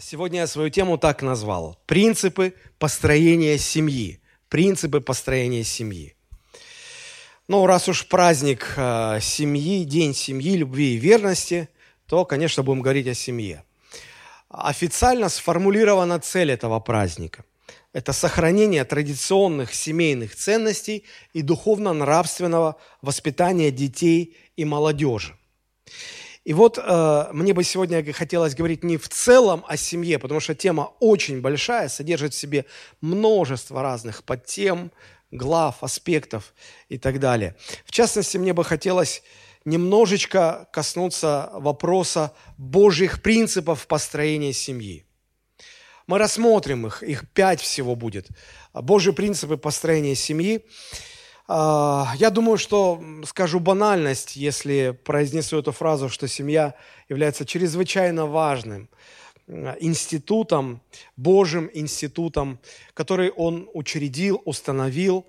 Сегодня я свою тему так назвал. Принципы построения семьи. Принципы построения семьи. Ну, раз уж праздник э, семьи, день семьи, любви и верности, то, конечно, будем говорить о семье. Официально сформулирована цель этого праздника. Это сохранение традиционных семейных ценностей и духовно-нравственного воспитания детей и молодежи. И вот э, мне бы сегодня хотелось говорить не в целом о семье, потому что тема очень большая, содержит в себе множество разных подтем, глав, аспектов и так далее. В частности, мне бы хотелось немножечко коснуться вопроса Божьих принципов построения семьи. Мы рассмотрим их, их пять всего будет. Божьи принципы построения семьи. А, я думаю, что скажу банальность, если произнесу эту фразу, что семья является чрезвычайно важным институтом, Божьим институтом, который Он учредил, установил.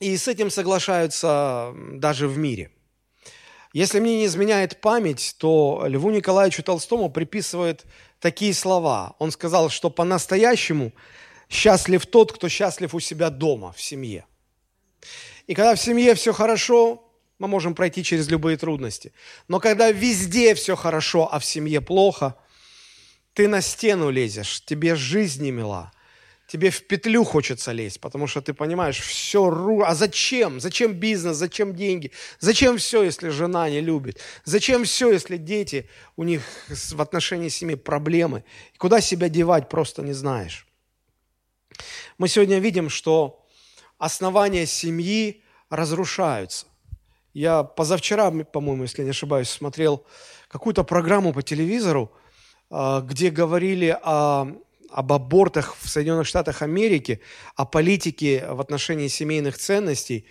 И с этим соглашаются даже в мире. Если мне не изменяет память, то Льву Николаевичу Толстому приписывают такие слова. Он сказал, что по-настоящему счастлив тот, кто счастлив у себя дома, в семье – и когда в семье все хорошо, мы можем пройти через любые трудности. Но когда везде все хорошо, а в семье плохо, ты на стену лезешь, тебе жизнь не мила, тебе в петлю хочется лезть, потому что ты понимаешь, все ру... А зачем? Зачем бизнес? Зачем деньги? Зачем все, если жена не любит? Зачем все, если дети, у них в отношении семьи проблемы? Куда себя девать, просто не знаешь. Мы сегодня видим, что основания семьи разрушаются. Я позавчера, по-моему, если не ошибаюсь, смотрел какую-то программу по телевизору, а, где говорили о, об абортах в Соединенных Штатах Америки, о политике в отношении семейных ценностей.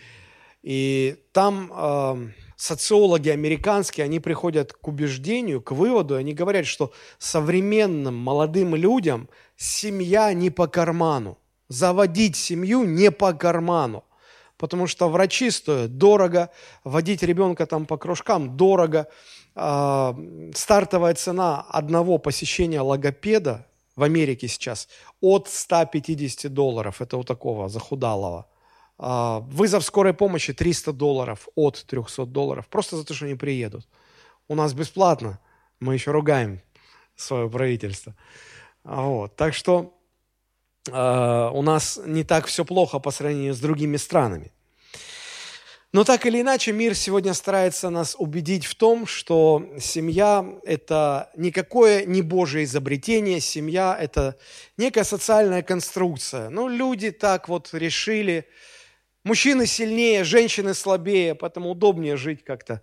И там э, социологи американские, они приходят к убеждению, к выводу, они говорят, что современным молодым людям семья не по карману заводить семью не по карману. Потому что врачи стоят дорого, водить ребенка там по кружкам дорого. А, стартовая цена одного посещения логопеда в Америке сейчас от 150 долларов. Это у такого захудалого. А, вызов скорой помощи 300 долларов от 300 долларов. Просто за то, что они приедут. У нас бесплатно. Мы еще ругаем свое правительство. Вот. Так что Э, у нас не так все плохо по сравнению с другими странами. Но так или иначе, мир сегодня старается нас убедить в том, что семья – это никакое не Божье изобретение, семья – это некая социальная конструкция. Ну, люди так вот решили. Мужчины сильнее, женщины слабее, поэтому удобнее жить как-то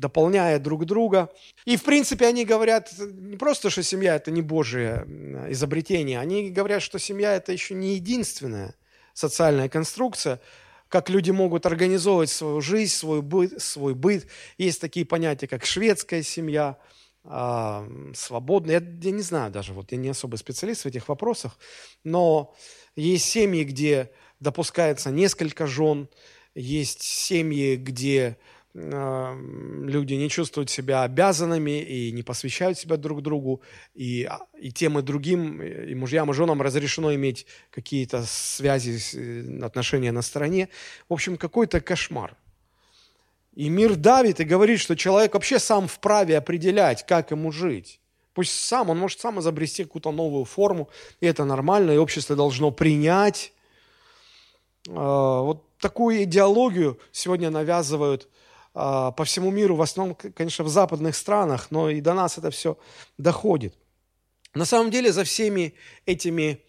дополняя друг друга. И, в принципе, они говорят не просто, что семья – это не Божие изобретение, они говорят, что семья – это еще не единственная социальная конструкция, как люди могут организовывать свою жизнь, свой быт. Свой быт. Есть такие понятия, как шведская семья, а, свободная. Я, я не знаю даже, вот я не особо специалист в этих вопросах, но есть семьи, где допускается несколько жен, есть семьи, где люди не чувствуют себя обязанными и не посвящают себя друг другу, и, а, и тем и другим, и мужьям и женам разрешено иметь какие-то связи, э, отношения на стороне. В общем, какой-то кошмар. И мир давит и говорит, что человек вообще сам вправе определять, как ему жить. Пусть сам, он может сам изобрести какую-то новую форму, и это нормально, и общество должно принять. А, вот такую идеологию сегодня навязывают – по всему миру, в основном, конечно, в западных странах, но и до нас это все доходит. На самом деле за всеми этими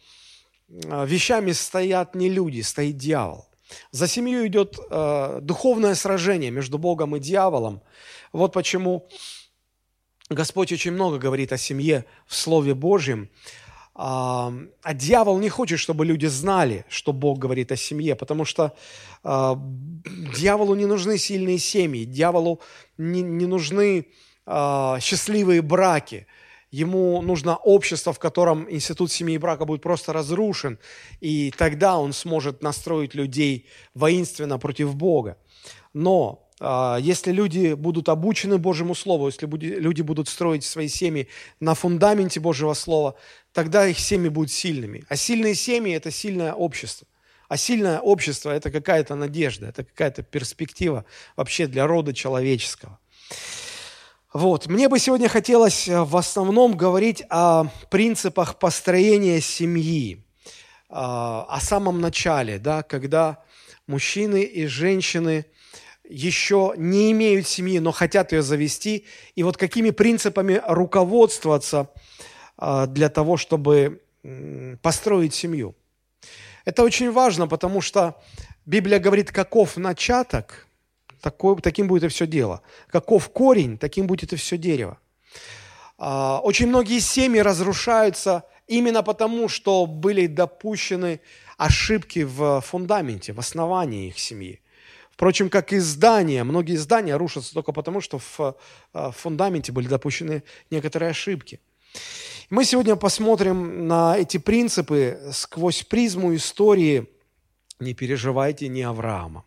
а, вещами стоят не люди, стоит дьявол. За семью идет э, духовное сражение между Богом и дьяволом. Вот почему Господь очень много говорит о семье в Слове Божьем. А, дьявол не хочет, чтобы люди знали, что Бог говорит о семье, потому что а, дьяволу не нужны сильные семьи, дьяволу не, не нужны а, счастливые браки. Ему нужно общество, в котором институт семьи и брака будет просто разрушен, и тогда он сможет настроить людей воинственно против Бога. Но если люди будут обучены Божьему Слову, если люди будут строить свои семьи на фундаменте Божьего Слова, тогда их семьи будут сильными. А сильные семьи – это сильное общество. А сильное общество – это какая-то надежда, это какая-то перспектива вообще для рода человеческого. Вот. Мне бы сегодня хотелось э, в основном говорить о принципах построения семьи, а, о самом начале, да, когда мужчины и женщины еще не имеют семьи, но хотят ее завести, и вот какими принципами руководствоваться а, для того, чтобы построить семью. Это очень важно, потому что Библия говорит, каков начаток, таким будет и все дело. Каков корень, таким будет и все дерево. А, очень многие семьи разрушаются именно потому, что были допущены ошибки в фундаменте, в основании их семьи. Впрочем, как и здания, многие здания рушатся только потому, что в а, фундаменте были допущены некоторые ошибки. Мы сегодня посмотрим на эти принципы сквозь призму истории «Не переживайте, не Авраама».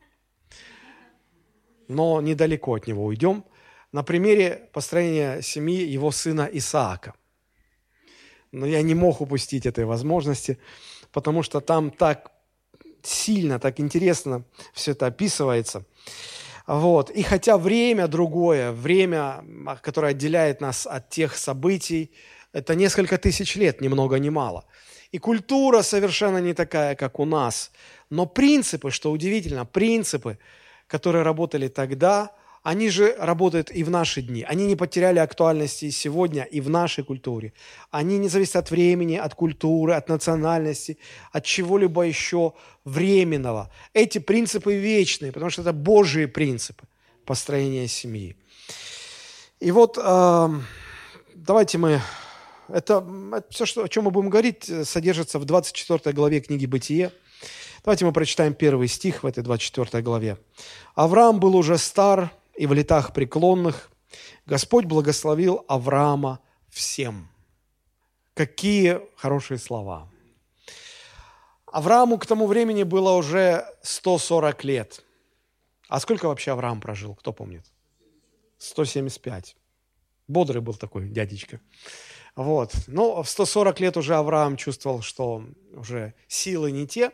Но недалеко от него уйдем. На примере построения семьи его сына Исаака. Но я не мог упустить этой возможности, потому что там так сильно, так интересно все это описывается. Вот. И хотя время другое, время, которое отделяет нас от тех событий, это несколько тысяч лет, ни много ни мало. И культура совершенно не такая, как у нас. Но принципы, что удивительно, принципы, которые работали тогда, они же работают и в наши дни. Они не потеряли актуальности сегодня и в нашей культуре. Они не зависят от времени, от культуры, от национальности, от чего-либо еще временного. Эти принципы вечные, потому что это Божьи принципы построения семьи. И вот э, давайте мы это, это все, что, о чем мы будем говорить, э, содержится в 24 главе книги «Бытие». Давайте мы прочитаем первый стих в этой 24 главе. «Авраам был уже стар и в летах преклонных. Господь благословил Авраама всем». Какие хорошие слова. Аврааму к тому времени было уже 140 лет. А сколько вообще Авраам прожил, кто помнит? 175. Бодрый был такой дядечка. Вот. Но в 140 лет уже Авраам чувствовал, что уже силы не те.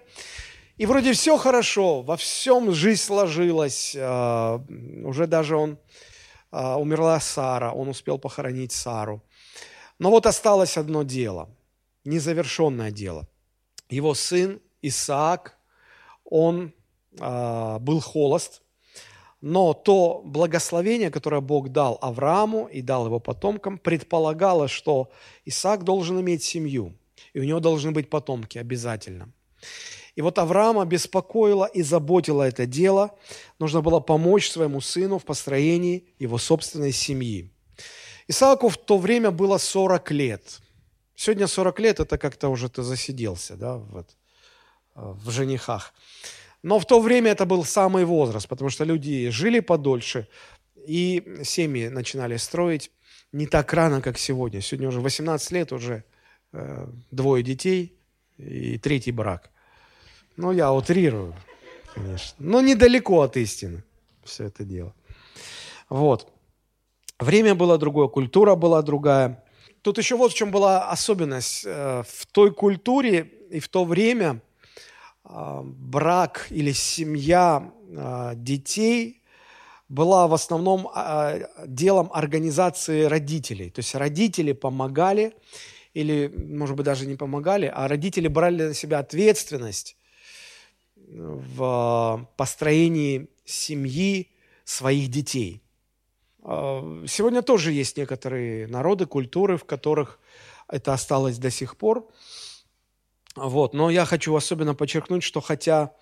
И вроде все хорошо, во всем жизнь сложилась. А, уже даже он а, умерла Сара, он успел похоронить Сару. Но вот осталось одно дело, незавершенное дело. Его сын Исаак, он а, был холост, но то благословение, которое Бог дал Аврааму и дал его потомкам, предполагало, что Исаак должен иметь семью, и у него должны быть потомки обязательно. И вот Авраама беспокоило и заботило это дело. Нужно было помочь своему сыну в построении его собственной семьи. Исааку в то время было 40 лет. Сегодня 40 лет – это как-то уже ты засиделся да, вот, в женихах. Но в то время это был самый возраст, потому что люди жили подольше, и семьи начинали строить не так рано, как сегодня. Сегодня уже 18 лет, уже э, двое детей и третий брак. Ну, я утрирую, конечно. Но недалеко от истины все это дело. Вот. Время было другое, культура была другая. Тут еще вот в чем была особенность. Э, в той культуре и в то время – а, брак или семья а, детей была в основном а, делом организации родителей. То есть родители помогали, или, может быть, даже не помогали, а родители брали на себя ответственность в построении семьи своих детей. Сегодня тоже есть некоторые народы, культуры, в которых это осталось до сих пор. Вот. Но я хочу особенно подчеркнуть, что хотя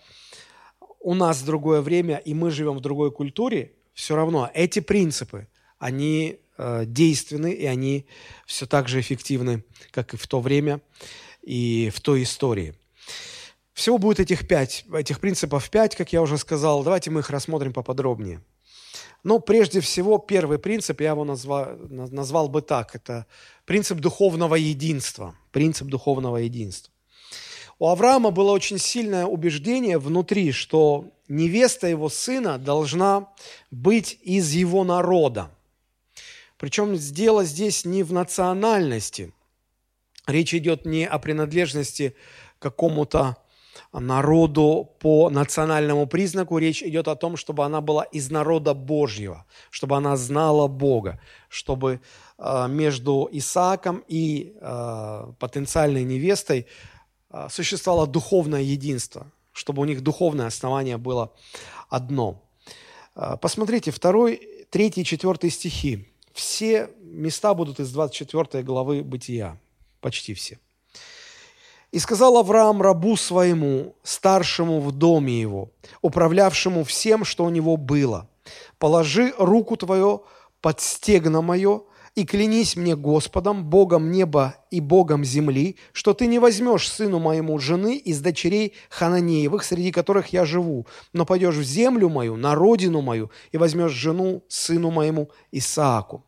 у нас другое время, и мы живем в другой культуре, все равно эти принципы, они э, действенны, и они все так же эффективны, как и в то время, и в той истории. Всего будет этих пять, этих принципов пять, как я уже сказал. Давайте мы их рассмотрим поподробнее. Но прежде всего, первый принцип, я его назвал, назвал бы так, это принцип духовного единства. Принцип духовного единства. У Авраама было очень сильное убеждение внутри, что невеста его сына должна быть из его народа. Причем дело здесь не в национальности. Речь идет не о принадлежности к какому-то народу по национальному признаку. Речь идет о том, чтобы она была из народа Божьего, чтобы она знала Бога, чтобы э, между Исааком и э, потенциальной невестой э, существовало духовное единство, чтобы у них духовное основание было одно. Посмотрите, второй, третий, четвертый стихи. Все места будут из 24 главы Бытия, почти все. «И сказал Авраам рабу своему, старшему в доме его, управлявшему всем, что у него было, положи руку твою под стегно мое и клянись мне Господом, Богом неба и Богом земли, что ты не возьмешь сыну моему жены из дочерей Хананеевых, среди которых я живу, но пойдешь в землю мою, на родину мою, и возьмешь жену сыну моему Исааку.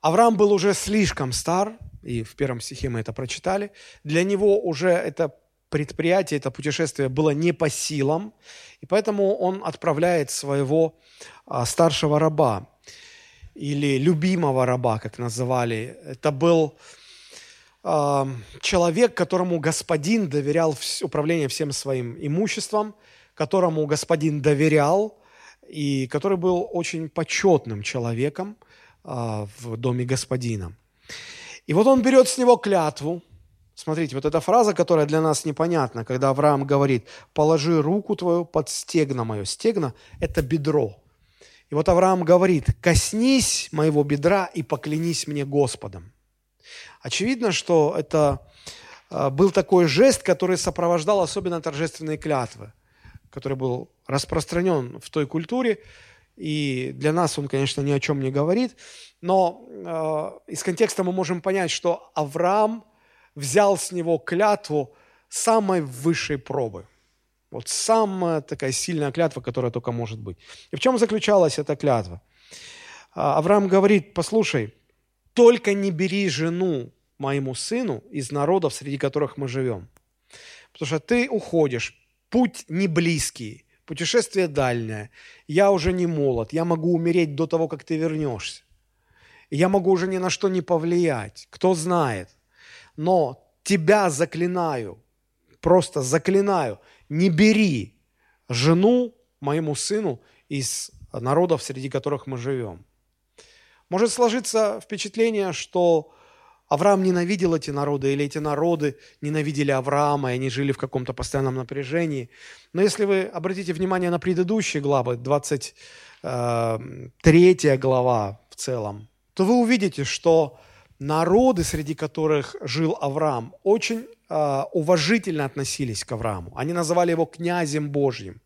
Авраам был уже слишком стар, и в первом стихе мы это прочитали. Для него уже это предприятие, это путешествие было не по силам, и поэтому он отправляет своего а, старшего раба или любимого раба, как называли. Это был а, человек, которому господин доверял управление всем своим имуществом, которому господин доверял, и который был очень почетным человеком – а, в доме господина. И вот он берет с него клятву. Смотрите, вот эта фраза, которая для нас непонятна, когда Авраам говорит, положи руку твою под стегно мое. Стегно – это бедро. И вот Авраам говорит, коснись моего бедра и поклянись мне Господом. Очевидно, что это а, был такой жест, который сопровождал особенно торжественные клятвы, который был распространен в той культуре, и для нас он, конечно, ни о чем не говорит, но э, из контекста мы можем понять, что Авраам взял с него клятву самой высшей пробы. Вот самая такая сильная клятва, которая только может быть. И в чем заключалась эта клятва? А, Авраам говорит, послушай, только не бери жену моему сыну из народов, среди которых мы живем. Потому что ты уходишь, путь не близкий, Путешествие дальнее. Я уже не молод. Я могу умереть до того, как ты вернешься. Я могу уже ни на что не повлиять. Кто знает. Но тебя заклинаю, просто заклинаю, не бери жену моему сыну из народов, среди которых мы живем. Может сложиться впечатление, что Авраам ненавидел эти народы, или эти народы ненавидели Авраама, и они жили в каком-то постоянном напряжении. Но если вы обратите внимание на предыдущие главы, 23 э, глава в целом, то вы увидите, что народы, среди которых жил Авраам, очень э, уважительно относились к Аврааму. Они называли его князем Божьим.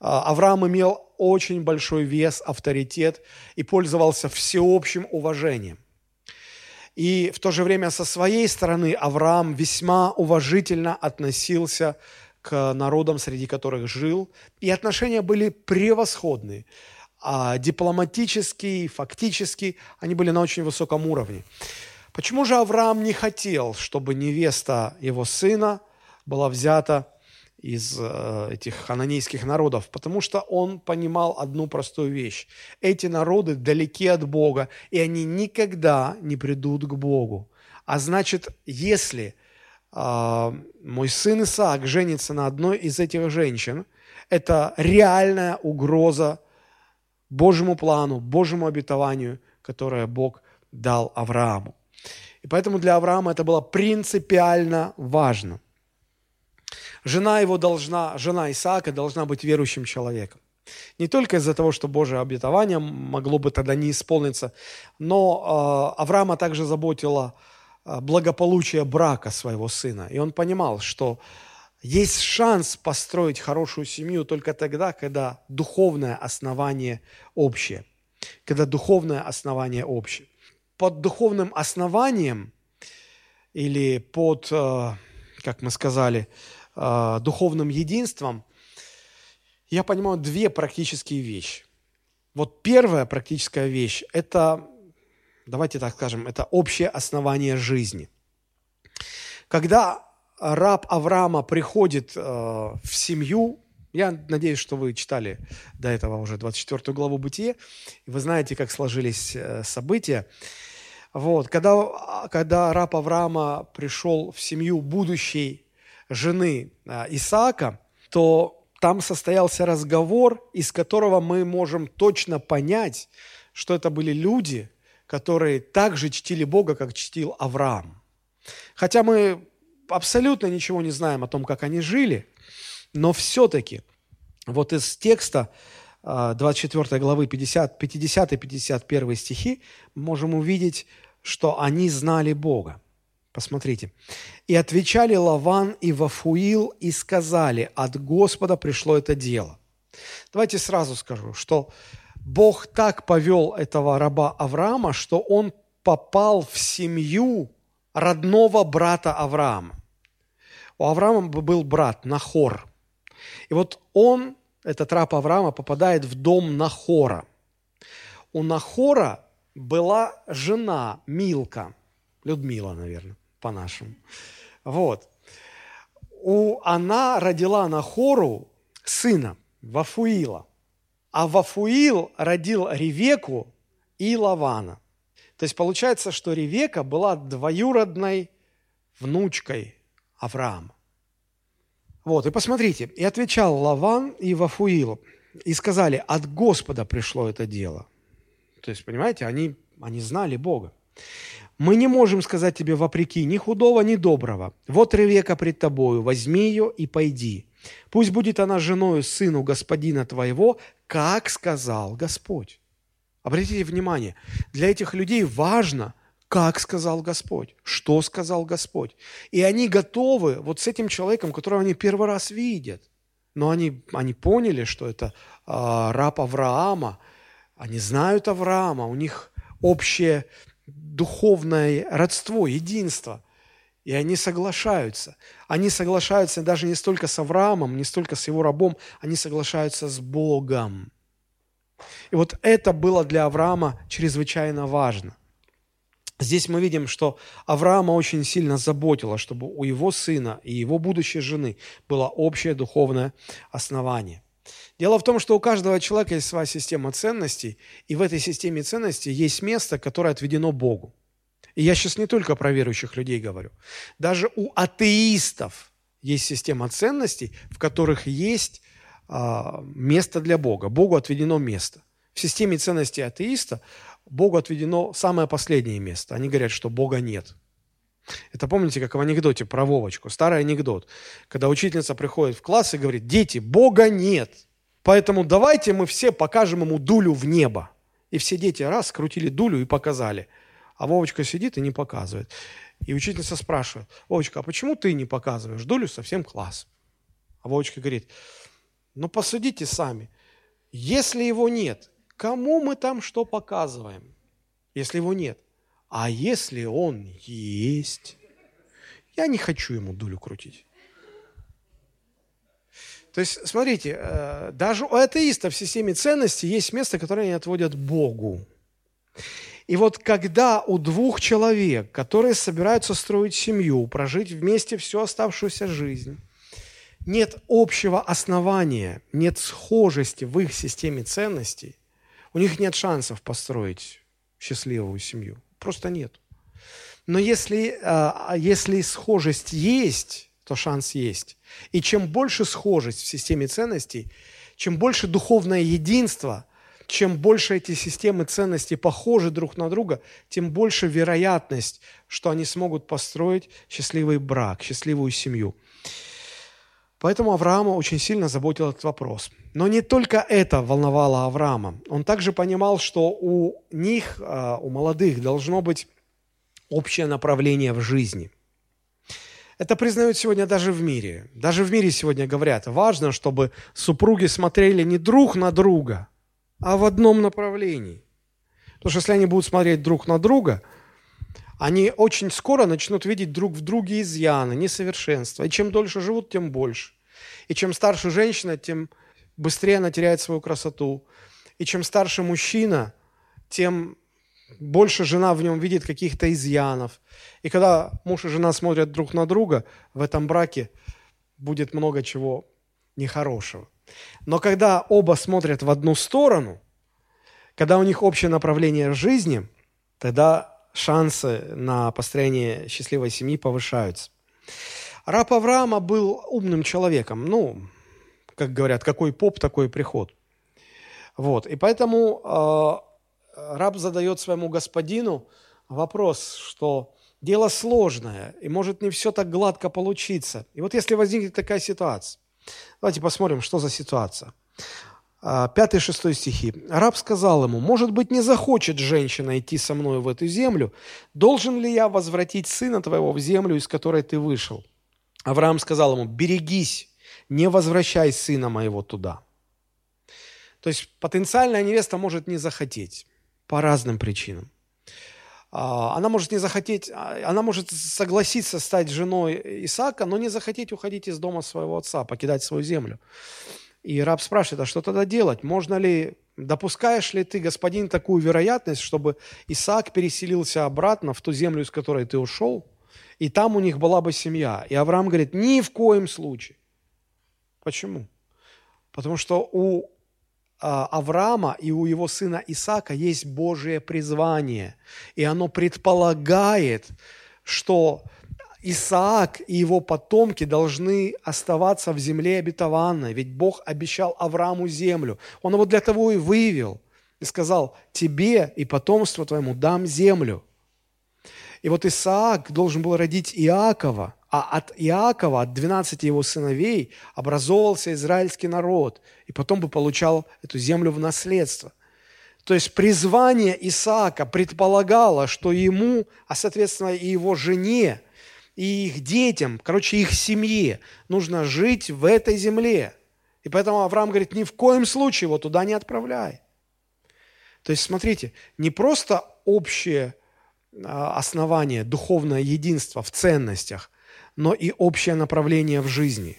Э, Авраам имел очень большой вес, авторитет и пользовался всеобщим уважением. И в то же время со своей стороны Авраам весьма уважительно относился к народам, среди которых жил. И отношения были превосходные. А дипломатически, фактически они были на очень высоком уровне. Почему же Авраам не хотел, чтобы невеста его сына была взята из э, этих хананейских народов, потому что он понимал одну простую вещь. Эти народы далеки от Бога, и они никогда не придут к Богу. А значит, если э, мой сын Исаак женится на одной из этих женщин, это реальная угроза Божьему плану, Божьему обетованию, которое Бог дал Аврааму. И поэтому для Авраама это было принципиально важно. Жена его должна, жена Исаака должна быть верующим человеком. Не только из-за того, что Божье обетование могло бы тогда не исполниться, но э, Авраама также заботило э, благополучие брака своего сына. И он понимал, что есть шанс построить хорошую семью только тогда, когда духовное основание общее. Когда духовное основание общее. Под духовным основанием или под, э, как мы сказали, э, духовным единством, я понимаю две практические вещи. Вот первая практическая вещь – это, давайте так скажем, это общее основание жизни. Когда раб Авраама приходит э, в семью, я надеюсь, что вы читали до этого уже 24 главу Бытие, и вы знаете, как сложились э, события. Вот, когда, когда раб Авраама пришел в семью будущей жены э, Исаака, то там состоялся разговор, из которого мы можем точно понять, что это были люди, которые так же чтили Бога, как чтил Авраам. Хотя мы абсолютно ничего не знаем о том, как они жили, но все-таки вот из текста 24 а, главы 50-51 стихи можем увидеть, что они знали Бога. Посмотрите. «И отвечали Лаван и Вафуил и сказали, от Господа пришло это дело». Давайте сразу скажу, что Бог так повел этого раба Авраама, что он попал в семью родного брата Авраама. У Авраама был брат Нахор. И вот он, этот раб Авраама, попадает в дом Нахора. У Нахора была жена Милка, Людмила, наверное, по-нашему. Вот. У, она родила Нахору сына, Вафуила. А Вафуил родил Ревеку и Лавана. То есть получается, что Ревека была двоюродной внучкой Авраама. Вот, и посмотрите, и отвечал Лаван и Вафуил, и сказали, от Господа пришло это дело. То есть, понимаете, они, они знали Бога. Мы не можем сказать тебе вопреки ни худого, ни доброго. Вот Ревека пред тобою, возьми ее и пойди. Пусть будет она женою сыну господина твоего, как сказал Господь. Обратите внимание, для этих людей важно – как сказал Господь, что сказал Господь. И они готовы вот с этим человеком, которого они первый раз видят. Но они, они поняли, что это э, раб Авраама. Они знают Авраама, у них общее духовное родство, единство. И они соглашаются. Они соглашаются даже не столько с Авраамом, не столько с его рабом, они соглашаются с Богом. И вот это было для Авраама чрезвычайно важно – Здесь мы видим, что Авраама очень сильно заботило, чтобы у его сына и его будущей жены было общее духовное основание. Дело в том, что у каждого человека есть своя система ценностей, и в этой системе ценностей есть место, которое отведено Богу. И я сейчас не только про верующих людей говорю. Даже у атеистов есть система ценностей, в которых есть а, место для Бога. Богу отведено место. В системе ценностей атеиста Богу отведено самое последнее место. Они говорят, что Бога нет. Это помните, как в анекдоте про Вовочку, старый анекдот, когда учительница приходит в класс и говорит, дети, Бога нет, поэтому давайте мы все покажем ему дулю в небо. И все дети раз скрутили дулю и показали. А Вовочка сидит и не показывает. И учительница спрашивает, Вовочка, а почему ты не показываешь дулю совсем класс? А Вовочка говорит, ну посудите сами, если его нет, Кому мы там что показываем, если его нет? А если он есть? Я не хочу ему дулю крутить. То есть, смотрите, э, даже у атеистов в системе ценностей есть место, которое они отводят Богу. И вот когда у двух человек, которые собираются строить семью, прожить вместе всю оставшуюся жизнь, нет общего основания, нет схожести в их системе ценностей – у них нет шансов построить счастливую семью. Просто нет. Но если, а, если схожесть есть, то шанс есть. И чем больше схожесть в системе ценностей, чем больше духовное единство, чем больше эти системы ценностей похожи друг на друга, тем больше вероятность, что они смогут построить счастливый брак, счастливую семью. Поэтому Авраама очень сильно заботил этот вопрос. Но не только это волновало Авраама. Он также понимал, что у них, а, у молодых, должно быть общее направление в жизни. Это признают сегодня даже в мире. Даже в мире сегодня говорят, важно, чтобы супруги смотрели не друг на друга, а в одном направлении. Потому что если они будут смотреть друг на друга, они очень скоро начнут видеть друг в друге изъяны, несовершенства. И чем дольше живут, тем больше. И чем старше женщина, тем быстрее она теряет свою красоту. И чем старше мужчина, тем больше жена в нем видит каких-то изъянов. И когда муж и жена смотрят друг на друга, в этом браке будет много чего нехорошего. Но когда оба смотрят в одну сторону, когда у них общее направление жизни, тогда шансы на построение счастливой семьи повышаются. Раб Авраама был умным человеком. Ну, как говорят, какой поп, такой приход. Вот. И поэтому э, раб задает своему господину вопрос, что дело сложное, и может не все так гладко получиться. И вот если возникнет такая ситуация, давайте посмотрим, что за ситуация. 5-6 а, стихи. Раб сказал ему, может быть, не захочет женщина идти со мной в эту землю, должен ли я возвратить сына твоего в землю, из которой ты вышел? Авраам сказал ему, берегись, не возвращай сына моего туда. То есть потенциальная невеста может не захотеть по разным причинам. А, она может не захотеть, а, она может согласиться стать женой Исаака, но не захотеть уходить из дома своего отца, покидать свою землю. И раб спрашивает, а что тогда делать? Можно ли, допускаешь ли ты, господин, такую вероятность, чтобы Исаак переселился обратно в ту землю, из которой ты ушел, и там у них была бы семья? И Авраам говорит, ни в коем случае. Почему? Потому что у Авраама и у его сына Исаака есть Божие призвание, и оно предполагает, что Исаак и его потомки должны оставаться в земле обетованной, ведь Бог обещал Аврааму землю. Он его для того и вывел и сказал, тебе и потомству твоему дам землю. И вот Исаак должен был родить Иакова, а от Иакова, от 12 его сыновей, образовывался израильский народ, и потом бы получал эту землю в наследство. То есть призвание Исаака предполагало, что ему, а соответственно и его жене, и их детям, короче, их семье нужно жить в этой земле. И поэтому Авраам говорит, ни в коем случае его туда не отправляй. То есть, смотрите, не просто общее а, основание, духовное единство в ценностях, но и общее направление в жизни.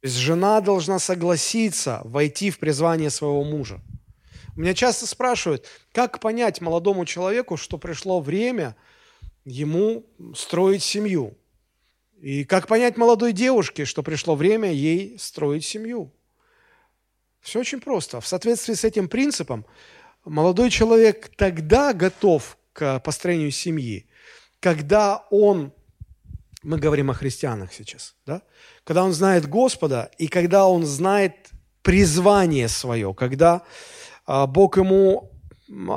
То есть жена должна согласиться войти в призвание своего мужа. Меня часто спрашивают, как понять молодому человеку, что пришло время – ему строить семью. И как понять молодой девушке, что пришло время ей строить семью? Все очень просто. В соответствии с этим принципом молодой человек тогда готов к построению семьи, когда он, мы говорим о христианах сейчас, да? когда он знает Господа и когда он знает призвание свое, когда а, Бог ему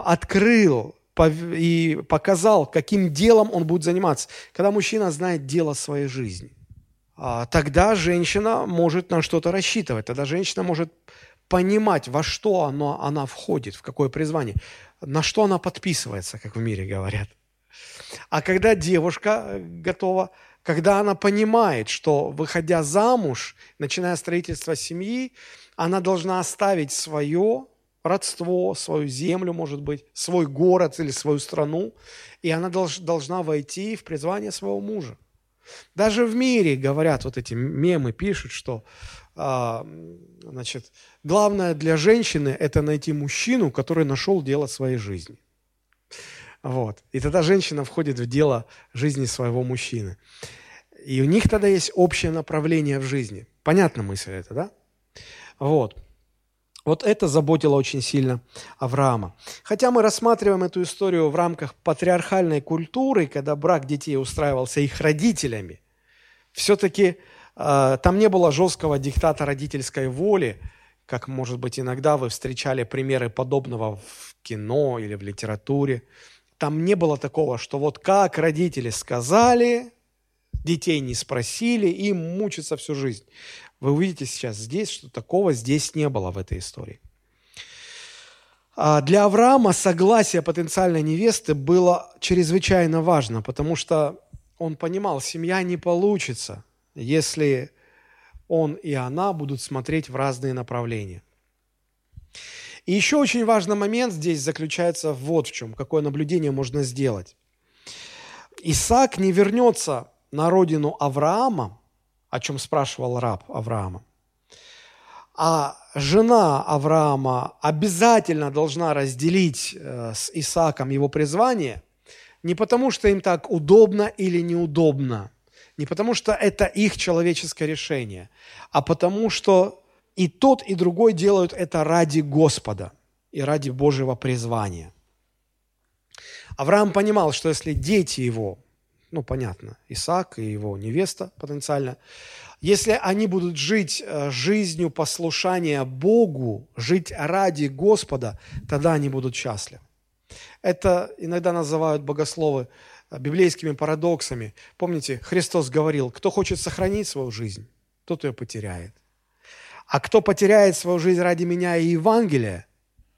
открыл и показал, каким делом он будет заниматься. Когда мужчина знает дело своей жизни, а, тогда женщина может на что-то рассчитывать, тогда женщина может понимать, во что оно, она входит, в какое призвание, на что она подписывается, как в мире говорят. А когда девушка готова, когда она понимает, что выходя замуж, начиная строительство семьи, она должна оставить свое родство, свою землю, может быть, свой город или свою страну, и она долж, должна войти в призвание своего мужа. Даже в мире говорят, вот эти мемы пишут, что а, значит, главное для женщины – это найти мужчину, который нашел дело своей жизни. Вот. И тогда женщина входит в дело жизни своего мужчины. И у них тогда есть общее направление в жизни. Понятна мысль это, да? Вот. Вот это заботило очень сильно Авраама. Хотя мы рассматриваем эту историю в рамках патриархальной культуры, когда брак детей устраивался их родителями, все-таки э, там не было жесткого диктата родительской воли, как, может быть, иногда вы встречали примеры подобного в кино или в литературе. Там не было такого, что вот как родители сказали, детей не спросили, им мучиться всю жизнь. Вы увидите сейчас здесь, что такого здесь не было в этой истории. А для Авраама согласие потенциальной невесты было чрезвычайно важно, потому что он понимал, семья не получится, если он и она будут смотреть в разные направления. И еще очень важный момент здесь заключается вот в чем, какое наблюдение можно сделать. Исаак не вернется на родину Авраама, о чем спрашивал раб Авраама. А жена Авраама обязательно должна разделить э, с Исааком его призвание, не потому что им так удобно или неудобно, не потому что это их человеческое решение, а потому что и тот, и другой делают это ради Господа и ради Божьего призвания. Авраам понимал, что если дети его, ну понятно, Исаак и его невеста потенциально, если они будут жить э, жизнью послушания Богу, жить ради Господа, тогда они будут счастливы. Это иногда называют богословы э, библейскими парадоксами. Помните, Христос говорил, кто хочет сохранить свою жизнь, тот ее потеряет. А кто потеряет свою жизнь ради меня и Евангелия,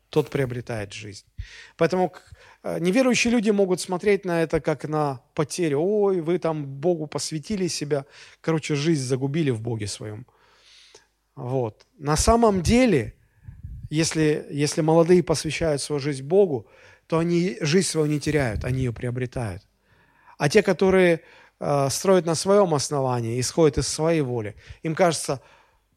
тот приобретает жизнь. Поэтому Э, неверующие люди могут смотреть на это как на потерю. Ой, вы там Богу посвятили себя. Короче, жизнь загубили в Боге своем. Вот. На самом деле, если, если молодые посвящают свою жизнь Богу, то они жизнь свою не теряют, они ее приобретают. А те, которые э, строят на своем основании, исходят из своей воли, им кажется,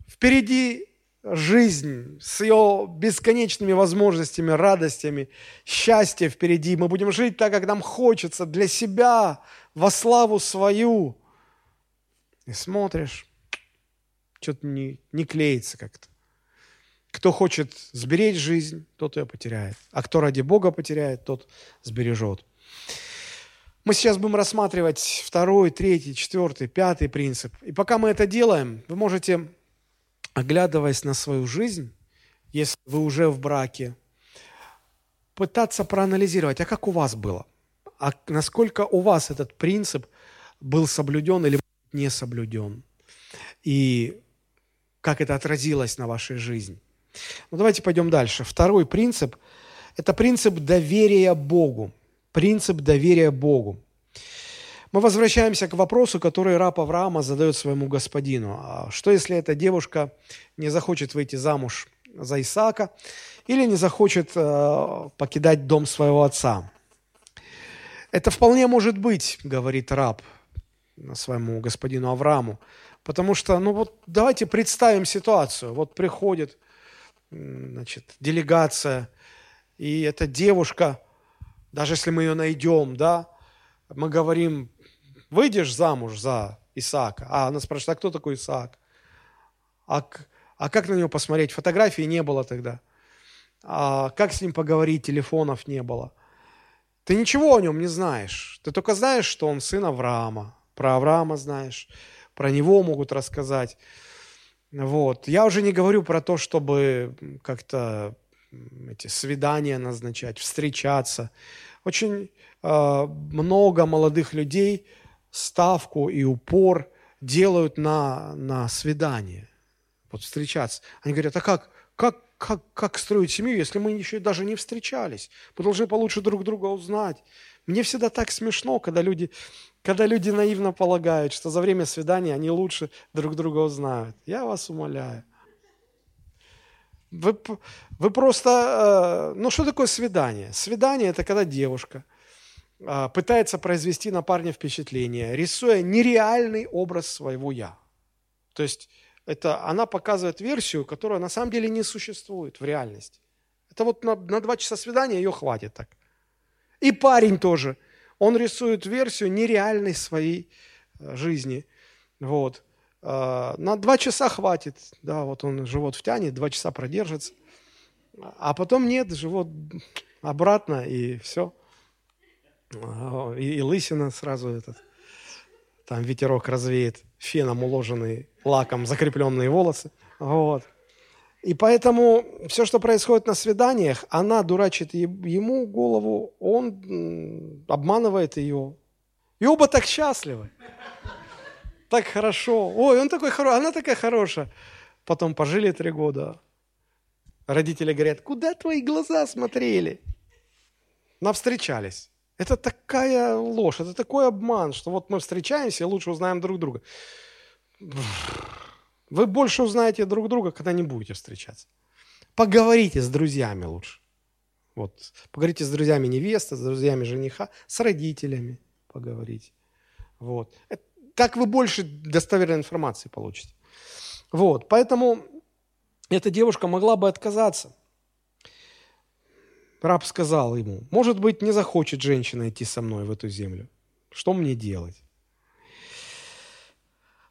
впереди жизнь с ее бесконечными возможностями, радостями, счастье впереди. Мы будем жить так, как нам хочется, для себя, во славу свою. И смотришь, что-то не, не клеится как-то. Кто хочет сберечь жизнь, тот ее потеряет. А кто ради Бога потеряет, тот сбережет. Мы сейчас будем рассматривать второй, третий, четвертый, пятый принцип. И пока мы это делаем, вы можете оглядываясь на свою жизнь, если вы уже в браке, пытаться проанализировать, а как у вас было? А насколько у вас этот принцип был соблюден или не соблюден? И как это отразилось на вашей жизни? Ну, давайте пойдем дальше. Второй принцип – это принцип доверия Богу. Принцип доверия Богу. Мы возвращаемся к вопросу, который раб Авраама задает своему господину. А что если эта девушка не захочет выйти замуж за Исаака или не захочет э, покидать дом своего отца? Это вполне может быть, говорит раб своему господину Аврааму, потому что, ну вот давайте представим ситуацию. Вот приходит значит, делегация, и эта девушка, даже если мы ее найдем, да, мы говорим, выйдешь замуж за Исаака. А она спрашивает, а кто такой Исаак? А, а как на него посмотреть? Фотографии не было тогда. А как с ним поговорить? Телефонов не было. Ты ничего о нем не знаешь. Ты только знаешь, что он сын Авраама. Про Авраама знаешь. Про него могут рассказать. Вот. Я уже не говорю про то, чтобы как-то эти свидания назначать, встречаться. Очень э, много молодых людей ставку и упор делают на, на свидание, вот встречаться. Они говорят, а как, как, как, как строить семью, если мы еще даже не встречались? Мы должны получше друг друга узнать. Мне всегда так смешно, когда люди, когда люди наивно полагают, что за время свидания они лучше друг друга узнают. Я вас умоляю. Вы, вы просто... Э, ну, что такое свидание? Свидание – это когда девушка – пытается произвести на парня впечатление, рисуя нереальный образ своего «я». То есть это она показывает версию, которая на самом деле не существует в реальности. Это вот на, на два часа свидания ее хватит так. И парень тоже. Он рисует версию нереальной своей э, жизни. Вот. А, на два часа хватит. Да, вот он живот втянет, два часа продержится. А потом нет, живот обратно и все. И, и лысина сразу этот, там ветерок развеет, феном уложенные, лаком закрепленные волосы. Вот. И поэтому все, что происходит на свиданиях, она дурачит ему голову, он обманывает ее. И оба так счастливы. Так хорошо. Ой, он такой хороший, она такая хорошая. Потом пожили три года. Родители говорят, куда твои глаза смотрели? Навстречались. Это такая ложь, это такой обман, что вот мы встречаемся и лучше узнаем друг друга. Вы больше узнаете друг друга, когда не будете встречаться. Поговорите с друзьями лучше. Вот. Поговорите с друзьями невесты, с друзьями жениха, с родителями поговорите. Вот. Так вы больше достоверной информации получите. Вот. Поэтому эта девушка могла бы отказаться. Раб сказал ему, может быть, не захочет женщина идти со мной в эту землю. Что мне делать?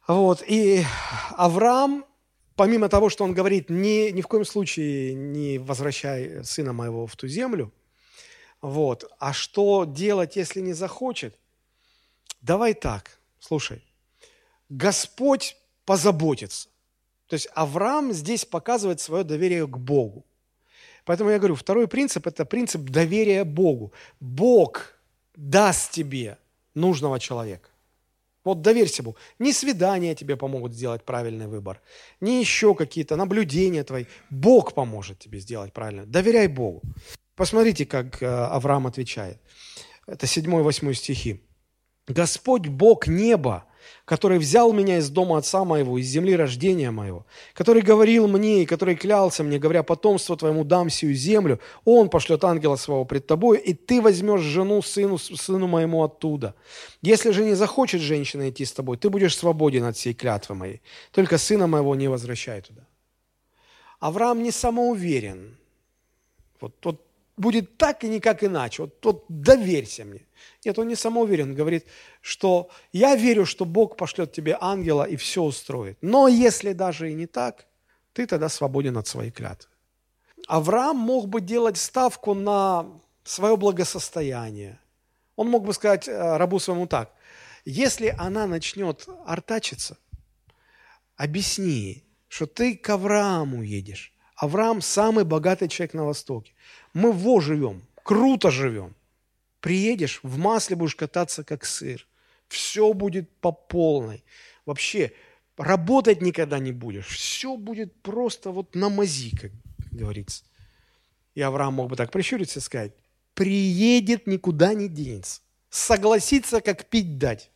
Вот, и Авраам, помимо того, что он говорит, ни, ни в коем случае не возвращай сына моего в ту землю, вот, а что делать, если не захочет? Давай так, слушай, Господь позаботится. То есть Авраам здесь показывает свое доверие к Богу. Поэтому я говорю, второй принцип – это принцип доверия Богу. Бог даст тебе нужного человека. Вот доверься Богу. Не свидания тебе помогут сделать правильный выбор, не еще какие-то наблюдения твои. Бог поможет тебе сделать правильно. Доверяй Богу. Посмотрите, как э, Авраам отвечает. Это 7-8 стихи. «Господь Бог неба, который взял меня из дома отца моего, из земли рождения моего, который говорил мне и который клялся мне, говоря, потомство твоему дам сию землю, он пошлет ангела своего пред тобой, и ты возьмешь жену сыну, сыну моему оттуда. Если же не захочет женщина идти с тобой, ты будешь свободен от всей клятвы моей, только сына моего не возвращай туда. Авраам не самоуверен. Вот, вот будет так и никак иначе. Вот, вот доверься мне. Нет, он не самоуверен, говорит, что я верю, что Бог пошлет тебе ангела и все устроит. Но если даже и не так, ты тогда свободен от своей клятвы. Авраам мог бы делать ставку на свое благосостояние. Он мог бы сказать э, рабу своему так, если она начнет артачиться, объясни, что ты к Аврааму едешь. Авраам самый богатый человек на Востоке. Мы во живем, круто живем. Приедешь, в масле будешь кататься, как сыр. Все будет по полной. Вообще, работать никогда не будешь. Все будет просто вот на мази, как говорится. И Авраам мог бы так прищуриться и сказать, приедет, никуда не денется. Согласится, как пить дать.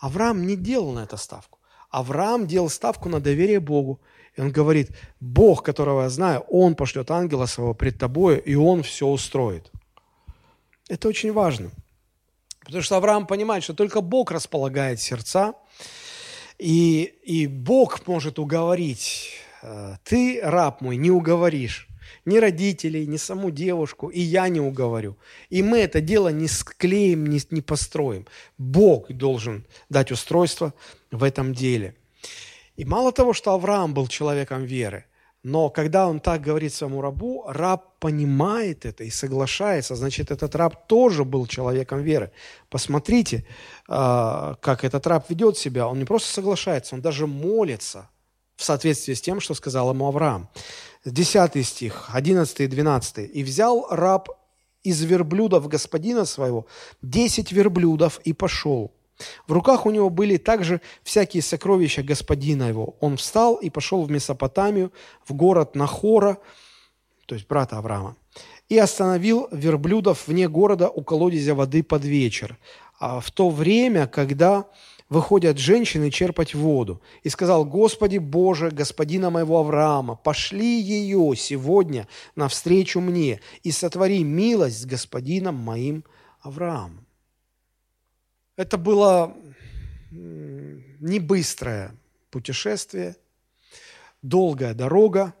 Авраам не делал на это ставку. Авраам делал ставку на доверие Богу. И он говорит, Бог, которого я знаю, Он пошлет ангела своего пред тобою, и Он все устроит. Это очень важно. Потому что Авраам понимает, что только Бог располагает сердца, и, и Бог может уговорить. Э, ты, раб мой, не уговоришь ни родителей, ни саму девушку, и я не уговорю. И мы это дело не склеим, не, не построим. Бог должен дать устройство в этом деле. И мало того, что Авраам был человеком веры, но когда он так говорит своему рабу, раб понимает это и соглашается. Значит, этот раб тоже был человеком веры. Посмотрите, а, как этот раб ведет себя. Он не просто соглашается, он даже молится в соответствии с тем, что сказал ему Авраам. 10 стих, 11 и 12. «И взял раб из верблюдов господина своего десять верблюдов и пошел, в руках у него были также всякие сокровища господина его. Он встал и пошел в Месопотамию, в город Нахора, то есть брата Авраама, и остановил верблюдов вне города у колодезя воды под вечер, а в то время, когда выходят женщины черпать воду. И сказал, Господи Боже, господина моего Авраама, пошли ее сегодня навстречу мне и сотвори милость с господином моим Авраамом. Это было не быстрое путешествие, долгая дорога,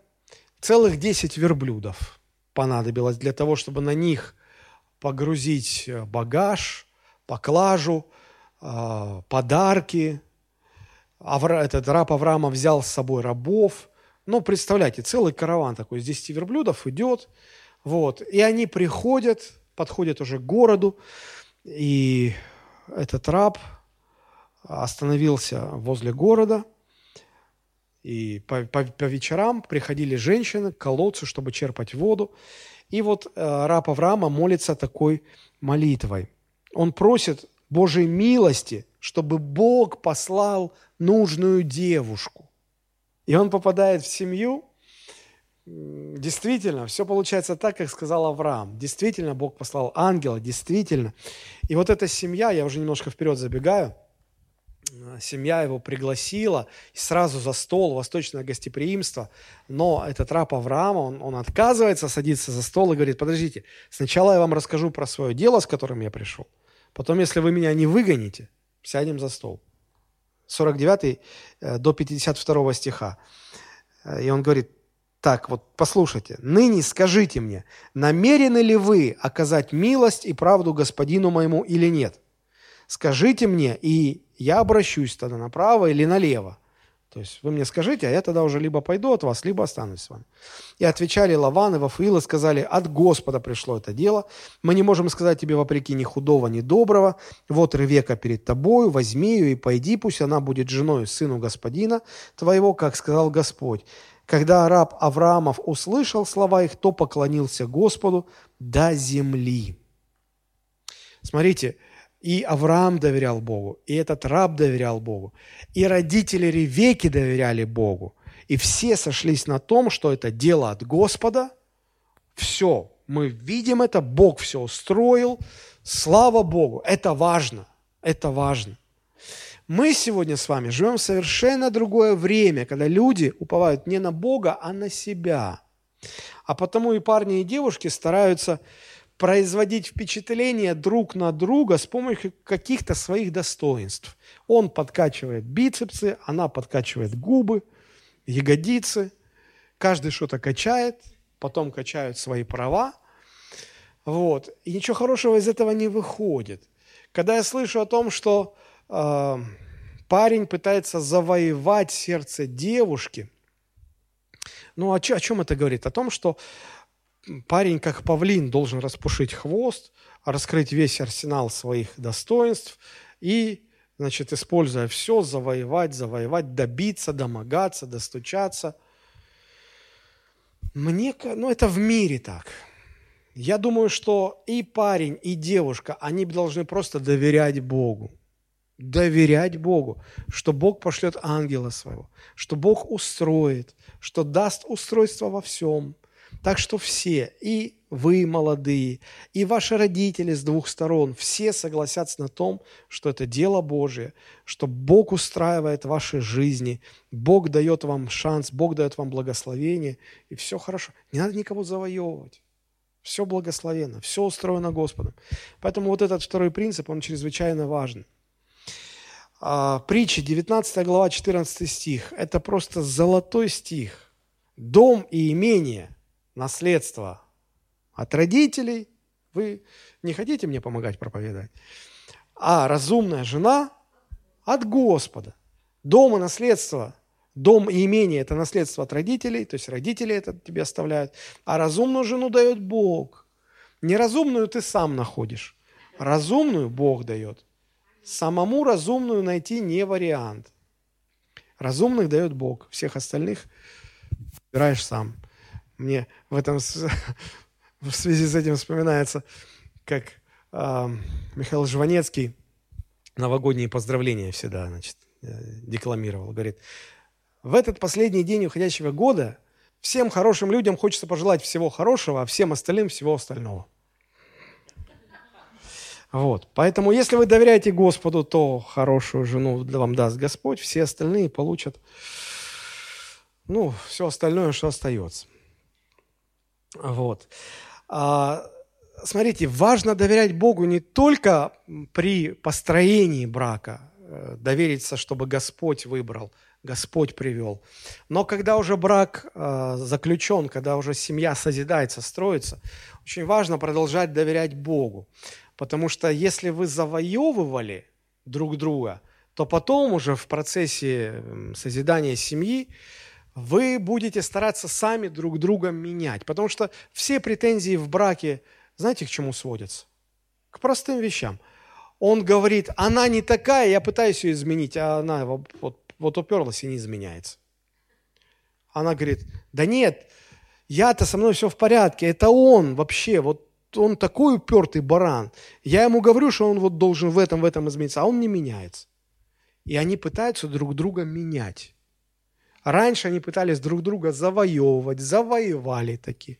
целых 10 верблюдов понадобилось для того, чтобы на них погрузить э, багаж, поклажу, э, подарки. Этот раб Авраама взял с собой рабов. Ну, представляете, целый караван такой из 10 верблюдов идет. Вот. И они приходят, подходят уже к городу, и этот раб остановился возле города, и по, по, по вечерам приходили женщины к колодцу, чтобы черпать воду. И вот э, раб Авраама молится такой молитвой. Он просит Божьей милости, чтобы Бог послал нужную девушку. И он попадает в семью, действительно, все получается так, как сказал Авраам. Действительно, Бог послал ангела, действительно. И вот эта семья, я уже немножко вперед забегаю, э, семья его пригласила сразу за стол, восточное гостеприимство, но этот раб Авраама, он, он отказывается садиться за стол и говорит, подождите, сначала я вам расскажу про свое дело, с которым я пришел, потом, если вы меня не выгоните, сядем за стол. 49 э, до 52 стиха. И он говорит, так, вот послушайте, ныне скажите мне, намерены ли вы оказать милость и правду господину моему или нет? Скажите мне, и я обращусь тогда направо или налево. То есть вы мне скажите, а я тогда уже либо пойду от вас, либо останусь с вами. И отвечали Лаван и Вафуил и сказали, от Господа пришло это дело. Мы не можем сказать тебе вопреки ни худого, ни доброго. Вот Ревека перед тобою, возьми ее и пойди, пусть она будет женой сыну господина твоего, как сказал Господь. Когда раб Авраамов услышал слова их, то поклонился Господу до земли. Смотрите, и Авраам доверял Богу, и этот раб доверял Богу, и родители Ревеки доверяли Богу. И все сошлись на том, что это дело от Господа. Все, мы видим это, Бог все устроил. Слава Богу, это важно, это важно. Мы сегодня с вами живем в совершенно другое время, когда люди уповают не на Бога, а на себя. А потому и парни, и девушки стараются производить впечатление друг на друга с помощью каких-то своих достоинств. Он подкачивает бицепсы, она подкачивает губы, ягодицы. Каждый что-то качает, потом качают свои права. Вот. И ничего хорошего из этого не выходит. Когда я слышу о том, что парень пытается завоевать сердце девушки, ну о, о чем это говорит? О том, что парень, как павлин, должен распушить хвост, раскрыть весь арсенал своих достоинств и, значит, используя все, завоевать, завоевать, добиться, домогаться, достучаться. Мне, ну, это в мире так. Я думаю, что и парень, и девушка, они должны просто доверять Богу. Доверять Богу, что Бог пошлет ангела своего, что Бог устроит, что даст устройство во всем – так что все, и вы молодые, и ваши родители с двух сторон, все согласятся на том, что это дело Божие, что Бог устраивает ваши жизни, Бог дает вам шанс, Бог дает вам благословение, и все хорошо. Не надо никого завоевывать. Все благословенно, все устроено Господом. Поэтому вот этот второй принцип, он чрезвычайно важен. А, притча, 19 глава, 14 стих. Это просто золотой стих. Дом и имение – наследство от родителей. Вы не хотите мне помогать проповедовать? А разумная жена от Господа. Дом и наследство, дом и имение – это наследство от родителей, то есть родители это тебе оставляют, а разумную жену дает Бог. Неразумную ты сам находишь, разумную Бог дает. Самому разумную найти не вариант. Разумных дает Бог, всех остальных выбираешь сам. Мне в этом в связи с этим вспоминается, как э, Михаил Жванецкий новогодние поздравления всегда значит, э, декламировал. Говорит, в этот последний день уходящего года всем хорошим людям хочется пожелать всего хорошего, а всем остальным всего остального. Вот. Поэтому, если вы доверяете Господу, то хорошую жену вам даст Господь, все остальные получат, ну, все остальное, что остается. Вот. А, смотрите, важно доверять Богу не только при построении брака, э, довериться, чтобы Господь выбрал, Господь привел. Но когда уже брак э, заключен, когда уже семья созидается, строится, очень важно продолжать доверять Богу. Потому что если вы завоевывали друг друга, то потом уже в процессе созидания семьи вы будете стараться сами друг друга менять. Потому что все претензии в браке, знаете, к чему сводятся? К простым вещам. Он говорит, она не такая, я пытаюсь ее изменить, а она вот, вот уперлась и не изменяется. Она говорит, да нет, я-то со мной все в порядке, это он вообще, вот он такой упертый баран. Я ему говорю, что он вот должен в этом, в этом измениться, а он не меняется. И они пытаются друг друга менять. Раньше они пытались друг друга завоевывать, завоевали таки.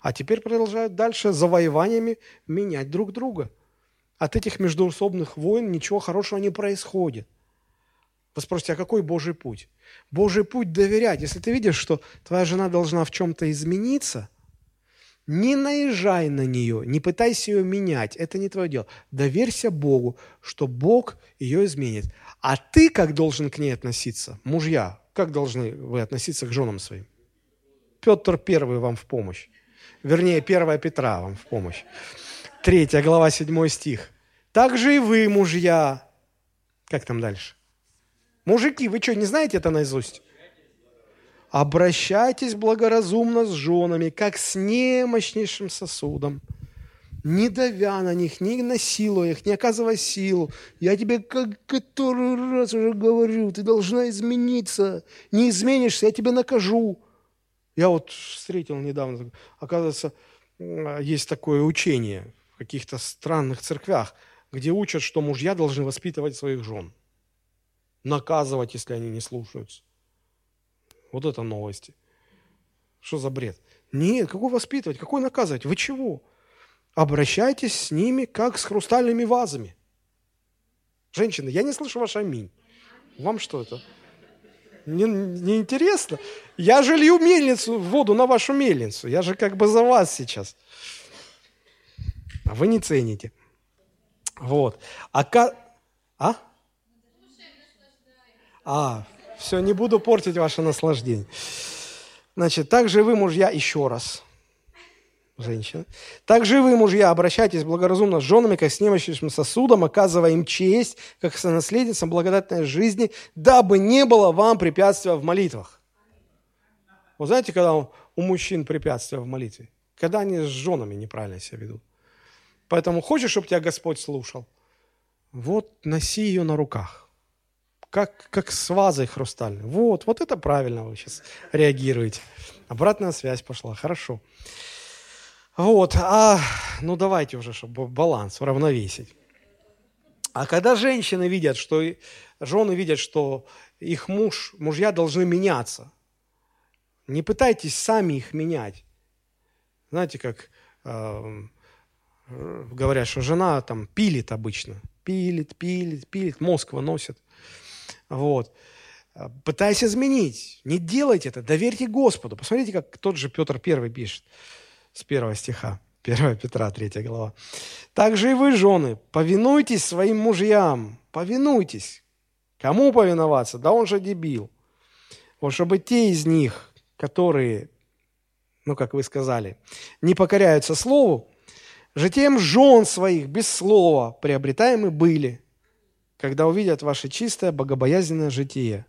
А теперь продолжают дальше завоеваниями менять друг друга. От этих междуусобных войн ничего хорошего не происходит. Вы спросите, а какой Божий путь? Божий путь доверять. Если ты видишь, что твоя жена должна в чем-то измениться, не наезжай на нее, не пытайся ее менять. Это не твое дело. Доверься Богу, что Бог ее изменит. А ты как должен к ней относиться? Мужья, как должны вы относиться к женам своим? Петр первый вам в помощь. Вернее, первая Петра вам в помощь. Третья глава, седьмой стих. Так же и вы, мужья. Как там дальше? Мужики, вы что, не знаете это наизусть? Обращайтесь благоразумно с женами, как с немощнейшим сосудом, не давя на них, не насилуя их, не оказывая силу. Я тебе как который раз уже говорю, ты должна измениться. Не изменишься, я тебя накажу. Я вот встретил недавно, оказывается, есть такое учение в каких-то странных церквях, где учат, что мужья должны воспитывать своих жен, наказывать, если они не слушаются. Вот это новости. Что за бред? Нет, какой воспитывать, какой наказывать? Вы чего? Обращайтесь с ними, как с хрустальными вазами. Женщины, я не слышу ваш аминь. Вам что это? Не, не интересно? Я же лью мельницу, воду на вашу мельницу. Я же как бы за вас сейчас. А вы не цените. Вот. А, а? А, все, не буду портить ваше наслаждение. Значит, также вы, мужья, еще раз, женщина, также вы, мужья, обращайтесь благоразумно с женами, как с немощным сосудом, оказывая им честь, как с наследницам благодатной жизни, дабы не было вам препятствия в молитвах. Вы знаете, когда у мужчин препятствия в молитве? Когда они с женами неправильно себя ведут. Поэтому хочешь, чтобы тебя Господь слушал? Вот носи ее на руках как, как с вазой хрустальной. Вот, вот это правильно вы сейчас реагируете. Обратная связь пошла, хорошо. Вот, а, ну давайте уже, чтобы баланс, уравновесить. А когда женщины видят, что жены видят, что их муж, мужья должны меняться, не пытайтесь сами их менять. Знаете, как э, говорят, что жена там пилит обычно, пилит, пилит, пилит, мозг выносит. Вот. Пытаясь изменить. Не делайте это. Доверьте Господу. Посмотрите, как тот же Петр Первый пишет с первого стиха. 1 Петра, 3 глава. «Также и вы, жены, повинуйтесь своим мужьям, повинуйтесь». Кому повиноваться? Да он же дебил. Вот чтобы те из них, которые, ну, как вы сказали, не покоряются слову, же тем жен своих без слова приобретаемы были – когда увидят ваше чистое, богобоязненное житие.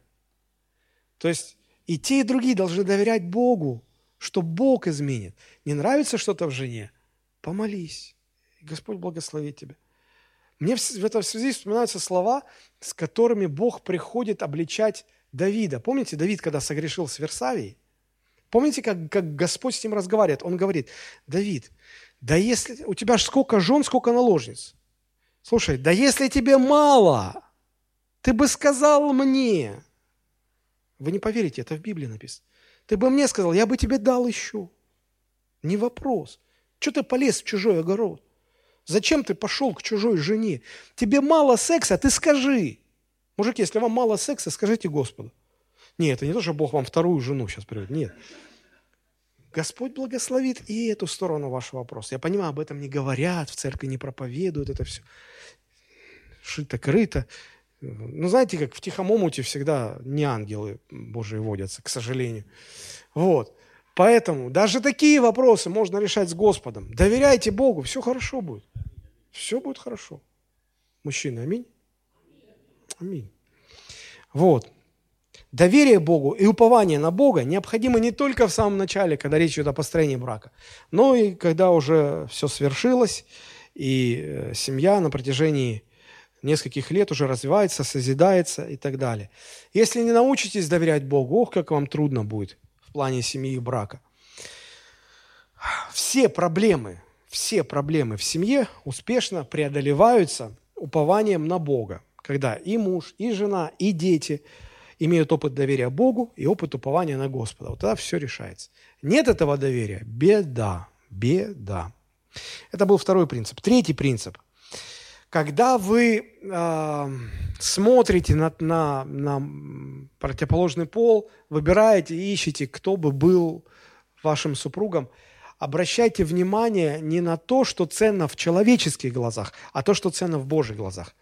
То есть и те, и другие должны доверять Богу, что Бог изменит. Не нравится что-то в жене? Помолись. Господь благословит тебя. Мне в этой связи вспоминаются слова, с которыми Бог приходит обличать Давида. Помните, Давид, когда согрешил с Версавией? Помните, как, как Господь с ним разговаривает? Он говорит, Давид, да если у тебя сколько жен, сколько наложниц. Слушай, да если тебе мало, ты бы сказал мне. Вы не поверите, это в Библии написано. Ты бы мне сказал, я бы тебе дал еще. Не вопрос. Что ты полез в чужой огород? Зачем ты пошел к чужой жене? Тебе мало секса, ты скажи. Мужики, если вам мало секса, скажите Господу. Нет, это не то, что Бог вам вторую жену сейчас приведет. Нет. Господь благословит и эту сторону вашего вопроса. Я понимаю, об этом не говорят, в церкви не проповедуют это все шито-крыто. Ну, знаете, как в тихом омуте всегда не ангелы Божии водятся, к сожалению. Вот. Поэтому даже такие вопросы можно решать с Господом. Доверяйте Богу, все хорошо будет. Все будет хорошо. Мужчины, аминь? Аминь. Вот. Доверие Богу и упование на Бога необходимо не только в самом начале, когда речь идет о построении брака, но и когда уже все свершилось, и э, семья на протяжении нескольких лет уже развивается, созидается и так далее. Если не научитесь доверять Богу, ох, как вам трудно будет в плане семьи и брака. Все проблемы, все проблемы в семье успешно преодолеваются упованием на Бога, когда и муж, и жена, и дети имеют опыт доверия Богу и опыт упования на Господа. Вот тогда все решается. Нет этого доверия – беда, беда. Это был второй принцип. Третий принцип – когда вы э, смотрите на, на, на противоположный пол, выбираете, ищете, кто бы был вашим супругом, обращайте внимание не на то, что ценно в человеческих глазах, а то, что ценно в Божьих глазах.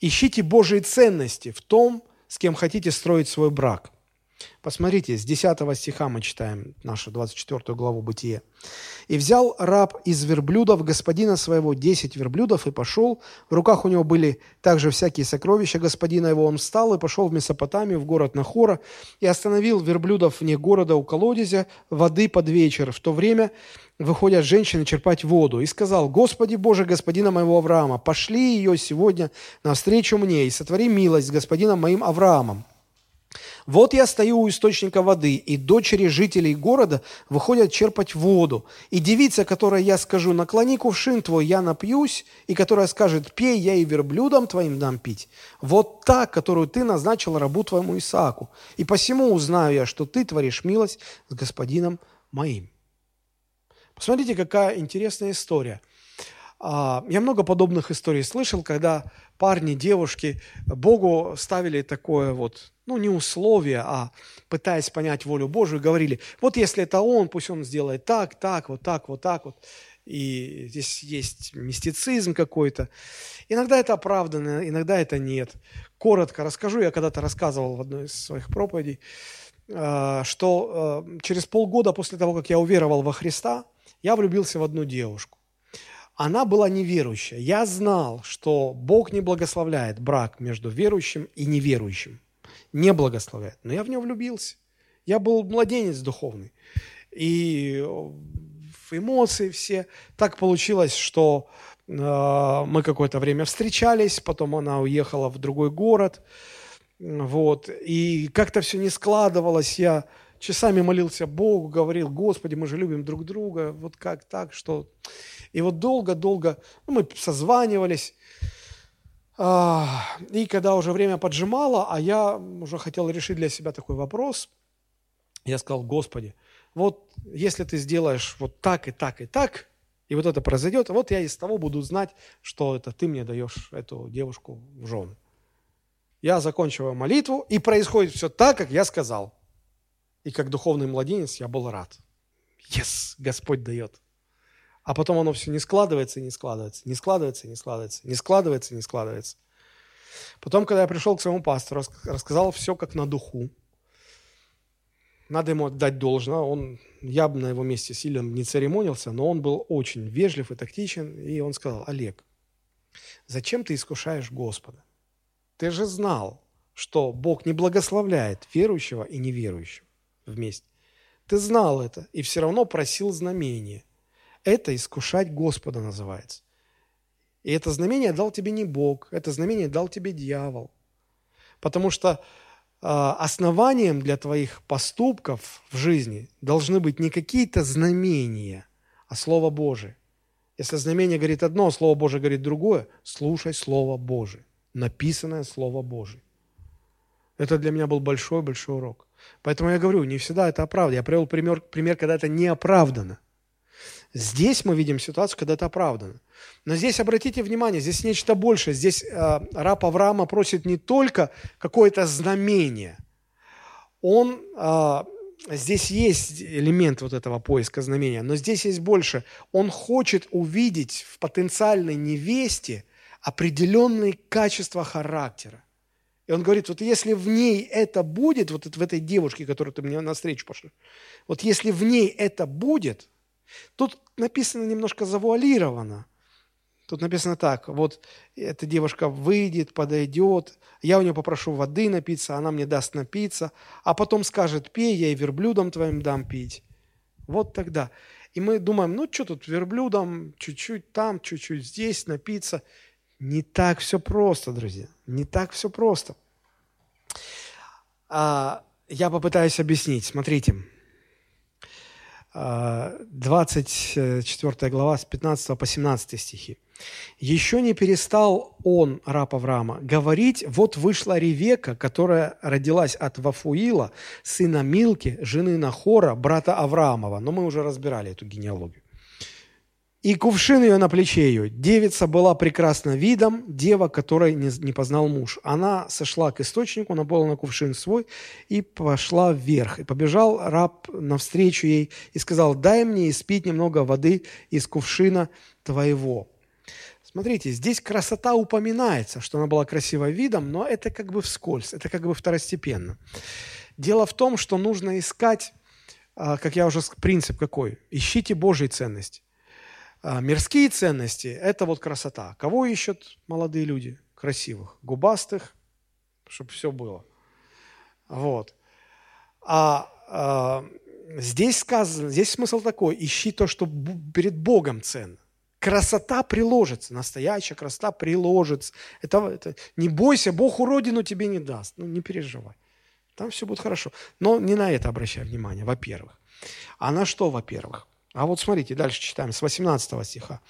Ищите Божьи ценности в том, с кем хотите строить свой брак. Посмотрите, с 10 стиха мы читаем нашу 24 главу Бытие. «И взял раб из верблюдов господина своего десять верблюдов и пошел. В руках у него были также всякие сокровища господина его. Он встал и пошел в Месопотамию, в город Нахора, и остановил верблюдов вне города у колодезя воды под вечер. В то время выходят женщины черпать воду. И сказал, «Господи Боже, господина моего Авраама, пошли ее сегодня навстречу мне и сотвори милость с господином моим Авраамом». Вот я стою у источника воды, и дочери жителей города выходят черпать воду. И девица, которой я скажу, наклони кувшин твой, я напьюсь, и которая скажет, пей, я и верблюдам твоим дам пить. Вот та, которую ты назначил рабу твоему Исааку. И посему узнаю я, что ты творишь милость с господином моим. Посмотрите, какая интересная история. А, я много подобных историй слышал, когда парни, девушки Богу ставили такое вот, ну не условие, а пытаясь понять волю Божию, говорили, вот если это Он, пусть Он сделает так, так, вот так, вот так вот. И здесь есть мистицизм какой-то. Иногда это оправданно, иногда это нет. Коротко расскажу, я когда-то рассказывал в одной из своих проповедей, а, что а, через полгода после того, как я уверовал во Христа, я влюбился в одну девушку она была неверующая. Я знал, что Бог не благословляет брак между верующим и неверующим. Не благословляет. Но я в него влюбился. Я был младенец духовный. И в эмоции все. Так получилось, что э, мы какое-то время встречались, потом она уехала в другой город. Вот. И как-то все не складывалось. Я часами молился Богу, говорил, Господи, мы же любим друг друга. Вот как так, что... И вот долго-долго ну, мы созванивались. А, и когда уже время поджимало, а я уже хотел решить для себя такой вопрос, я сказал, Господи, вот если ты сделаешь вот так и так и так, и вот это произойдет, вот я из того буду знать, что это ты мне даешь эту девушку в жены. Я заканчиваю молитву, и происходит все так, как я сказал. И как духовный младенец я был рад. Yes, Господь дает. А потом оно все не складывается и не складывается, не складывается и не складывается, не складывается и не складывается. Потом, когда я пришел к своему пастору, рассказал все как на духу. Надо ему отдать должное. Он, я бы на его месте сильно не церемонился, но он был очень вежлив и тактичен. И он сказал, Олег, зачем ты искушаешь Господа? Ты же знал, что Бог не благословляет верующего и неверующего вместе. Ты знал это и все равно просил знамения – это искушать Господа называется. И это знамение дал тебе не Бог, это знамение дал тебе дьявол. Потому что э, основанием для твоих поступков в жизни должны быть не какие-то знамения, а Слово Божие. Если знамение говорит одно, а Слово Божие говорит другое, слушай Слово Божие, написанное Слово Божие. Это для меня был большой-большой урок. Поэтому я говорю, не всегда это оправдано. Я привел пример, пример, когда это не оправдано. Здесь мы видим ситуацию, когда это оправдано. Но здесь, обратите внимание, здесь нечто большее. Здесь э, раб Авраама просит не только какое-то знамение. Он, э, здесь есть элемент вот этого поиска знамения, но здесь есть больше. Он хочет увидеть в потенциальной невесте определенные качества характера. И он говорит, вот если в ней это будет, вот в этой девушке, которую ты мне навстречу пошел, вот если в ней это будет – Тут написано немножко завуалировано. Тут написано так, вот эта девушка выйдет, подойдет, я у нее попрошу воды напиться, она мне даст напиться, а потом скажет, пей, я и верблюдом твоим дам пить. Вот тогда. И мы думаем, ну что тут верблюдом, чуть-чуть там, чуть-чуть здесь напиться. Не так все просто, друзья, не так все просто. А, я попытаюсь объяснить. Смотрите, 24 глава с 15 по 17 стихи. «Еще не перестал он, раб Авраама, говорить, вот вышла Ревека, которая родилась от Вафуила, сына Милки, жены Нахора, брата Авраамова». Но мы уже разбирали эту генеалогию. И кувшин ее на плече ее. Девица была прекрасна видом, дева, которой не, не познал муж. Она сошла к источнику, наполнила на кувшин свой и пошла вверх. И побежал раб навстречу ей и сказал, дай мне испить немного воды из кувшина твоего. Смотрите, здесь красота упоминается, что она была красивой видом, но это как бы вскользь, это как бы второстепенно. Дело в том, что нужно искать, а, как я уже принцип какой, ищите Божьи ценности. А, мирские ценности – это вот красота. Кого ищут молодые люди? Красивых, губастых, чтобы все было. Вот. А, а здесь сказано, здесь смысл такой, ищи то, что перед Богом ценно. Красота приложится, настоящая красота приложится. Это, это, не бойся, Бог уродину тебе не даст. Ну, не переживай. Там все будет хорошо. Но не на это обращай внимание, во-первых. А на что, во-первых? А вот смотрите, дальше читаем, с 18 стиха.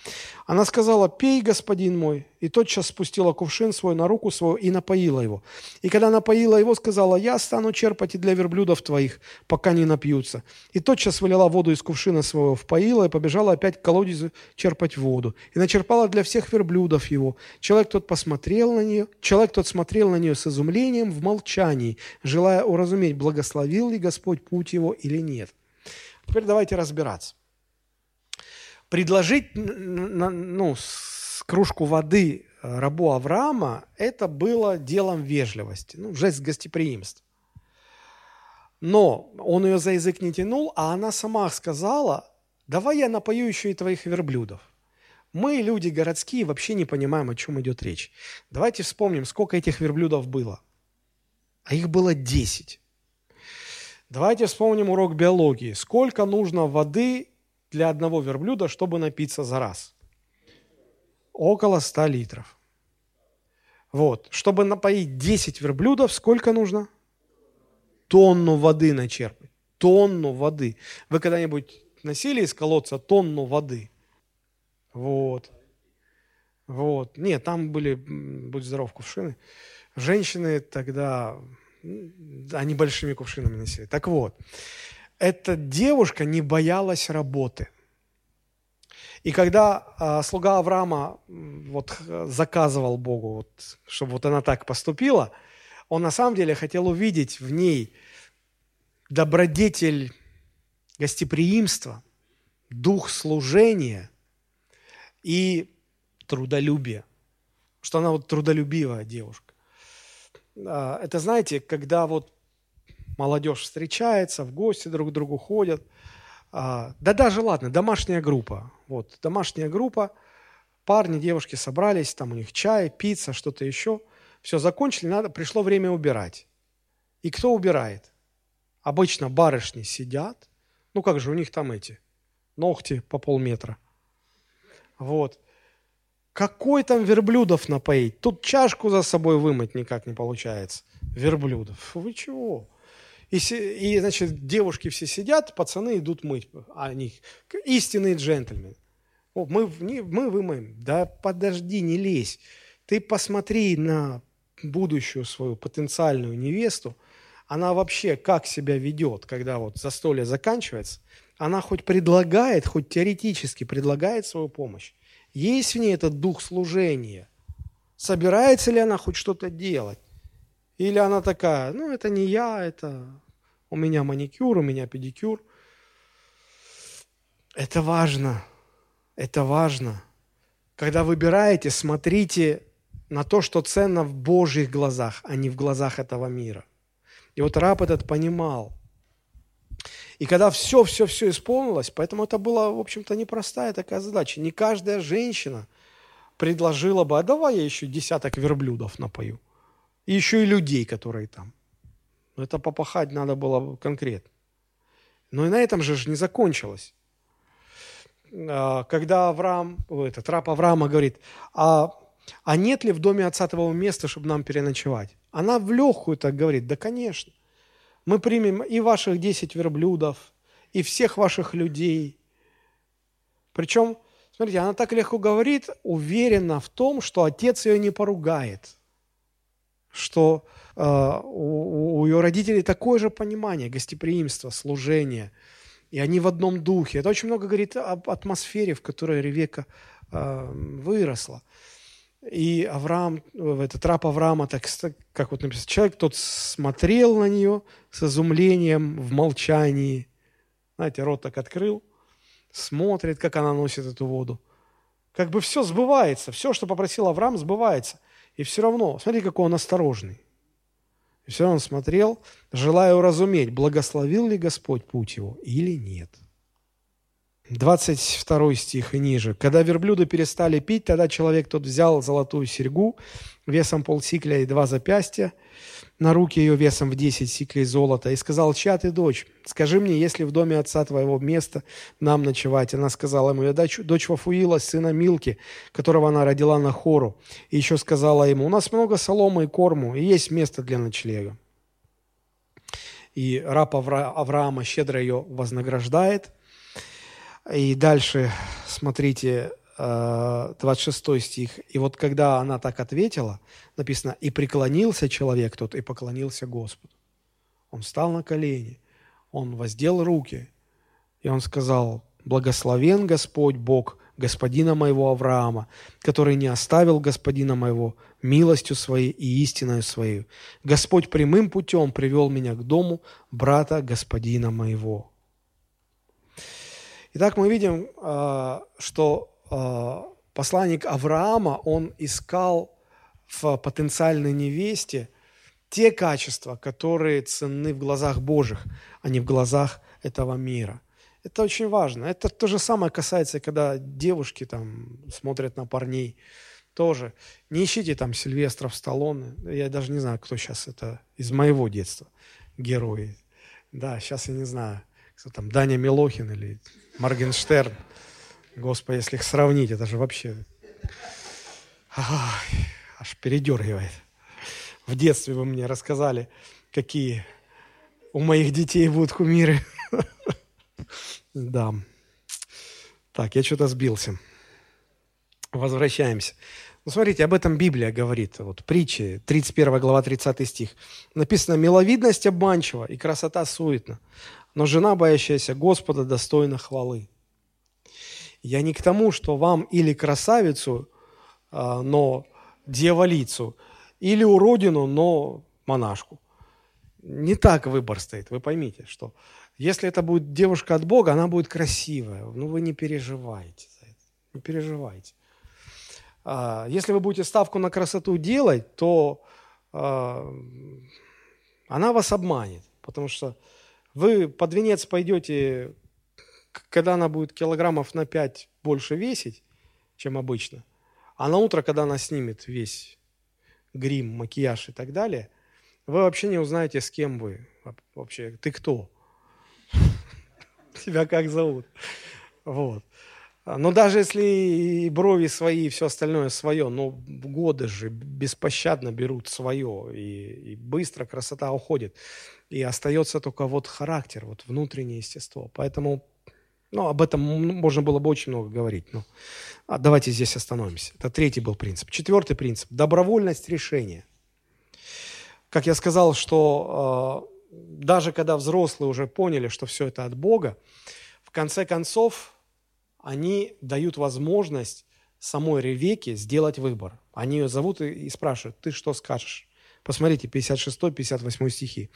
Она сказала, пей, господин мой, и тотчас спустила кувшин свой на руку свою и напоила его. И когда напоила его, сказала, я стану черпать и для верблюдов твоих, пока не напьются. И тотчас вылила воду из кувшина своего, впоила и побежала опять к колодезу черпать воду. И начерпала для всех верблюдов его. Человек тот посмотрел на нее, человек тот смотрел на нее с изумлением в молчании, желая уразуметь, благословил ли Господь путь его или нет. Теперь давайте разбираться предложить ну, кружку воды э, рабу Авраама, это было делом вежливости, ну, жест гостеприимства. Но он ее за язык не тянул, а она сама сказала, давай я напою еще и твоих верблюдов. Мы, люди городские, вообще не понимаем, о чем идет речь. Давайте вспомним, сколько этих верблюдов было. А их было 10. Давайте вспомним урок биологии. Сколько нужно воды для одного верблюда, чтобы напиться за раз? Около 100 литров. Вот. Чтобы напоить 10 верблюдов, сколько нужно? Тонну воды начерпать. Тонну воды. Вы когда-нибудь носили из колодца тонну воды? Вот. Вот. Нет, там были, будь здоров, кувшины. Женщины тогда, они большими кувшинами носили. Так вот, эта девушка не боялась работы. И когда а, слуга Авраама вот, заказывал Богу, вот, чтобы вот она так поступила, он на самом деле хотел увидеть в ней добродетель гостеприимства, дух служения и трудолюбие. Что она вот трудолюбивая девушка. А, это, знаете, когда вот молодежь встречается, в гости друг к другу ходят. А, да даже ладно, домашняя группа. Вот, домашняя группа, парни, девушки собрались, там у них чай, пицца, что-то еще. Все, закончили, надо, пришло время убирать. И кто убирает? Обычно барышни сидят. Ну как же, у них там эти ногти по полметра. Вот. Какой там верблюдов напоить? Тут чашку за собой вымыть никак не получается. Верблюдов. Вы чего? И, и, значит, девушки все сидят, пацаны идут мыть. А они истинные джентльмены. О, мы, мы вымоем. Да подожди, не лезь. Ты посмотри на будущую свою потенциальную невесту. Она вообще как себя ведет, когда вот застолье заканчивается. Она хоть предлагает, хоть теоретически предлагает свою помощь. Есть в ней этот дух служения. Собирается ли она хоть что-то делать? Или она такая, ну, это не я, это у меня маникюр, у меня педикюр. Это важно. Это важно. Когда выбираете, смотрите на то, что ценно в Божьих глазах, а не в глазах этого мира. И вот раб этот понимал. И когда все-все-все исполнилось, поэтому это была, в общем-то, непростая такая задача. Не каждая женщина предложила бы, а давай я еще десяток верблюдов напою. И еще и людей, которые там. Это попахать надо было конкретно. Но и на этом же не закончилось. А, когда Авраам, этот раб Авраама говорит, а, а нет ли в доме отца того места, чтобы нам переночевать? Она в легкую так говорит, да, конечно. Мы примем и ваших десять верблюдов, и всех ваших людей. Причем, смотрите, она так легко говорит, уверена в том, что отец ее не поругает – что э, у, у ее родителей такое же понимание гостеприимства, служения, и они в одном духе. Это очень много говорит об атмосфере, в которой Ревека э, выросла. И Авраам, этот раб Авраама, так, как вот написано, человек тот смотрел на нее с изумлением, в молчании. Знаете, рот так открыл, смотрит, как она носит эту воду. Как бы все сбывается, все, что попросил Авраам, сбывается – и все равно, смотри, какой он осторожный. И все он смотрел, желая уразуметь, благословил ли Господь путь его или нет. 22 стих и ниже. «Когда верблюды перестали пить, тогда человек тот взял золотую серьгу весом полсикля и два запястья, на руки ее весом в 10 сиклей золота, и сказал, чья ты дочь? Скажи мне, если в доме отца твоего место нам ночевать. Она сказала ему, я дочь, дочь Вафуила, сына Милки, которого она родила на хору. И еще сказала ему, у нас много соломы и корму, и есть место для ночлега. И раб Авра, Авраама щедро ее вознаграждает. И дальше, смотрите, 26 э, стих. И вот когда она так ответила, написано, «И преклонился человек тот, и поклонился Господу». Он встал на колени, он воздел руки, и он сказал, «Благословен Господь Бог, господина моего Авраама, который не оставил господина моего милостью своей и истиною своей. Господь прямым путем привел меня к дому брата господина моего». Итак, мы видим, э, что посланник Авраама, он искал в потенциальной невесте те качества, которые ценны в глазах Божьих, а не в глазах этого мира. Это очень важно. Это то же самое касается, когда девушки там смотрят на парней. Тоже. Не ищите там Сильвестров, Сталлоне. Я даже не знаю, кто сейчас это из моего детства. Герои. Да, сейчас я не знаю, кто там, Даня Милохин или Моргенштерн. Господи, если их сравнить, это же вообще аж передергивает. В детстве вы мне рассказали, какие у моих детей будут кумиры. Да. Так, я что-то сбился. Возвращаемся. Ну, смотрите, об этом Библия говорит. Вот притчи, 31 глава, 30 стих. Написано, «Миловидность обманчива и красота суетна, но жена, боящаяся Господа, достойна хвалы». Я не к тому, что вам или красавицу, а, но дьяволицу, или уродину, но монашку. Не так выбор стоит, вы поймите, что если это будет девушка от Бога, она будет красивая. Ну, вы не переживайте за это. Не переживайте. А, если вы будете ставку на красоту делать, то а, она вас обманет, потому что вы под венец пойдете когда она будет килограммов на 5 больше весить, чем обычно, а на утро, когда она снимет весь грим, макияж и так далее, вы вообще не узнаете, с кем вы вообще, ты кто, тебя как зовут. Вот. Но даже если и брови свои, и все остальное свое, но годы же беспощадно берут свое, и, и быстро красота уходит. И остается только вот характер, вот внутреннее естество. Поэтому ну, об этом можно было бы очень много говорить. Но а давайте здесь остановимся. Это третий был принцип. Четвертый принцип – добровольность решения. Как я сказал, что э, даже когда взрослые уже поняли, что все это от Бога, в конце концов они дают возможность самой Ревеке сделать выбор. Они ее зовут и, и спрашивают, ты что скажешь? Посмотрите, 56-58 стихи.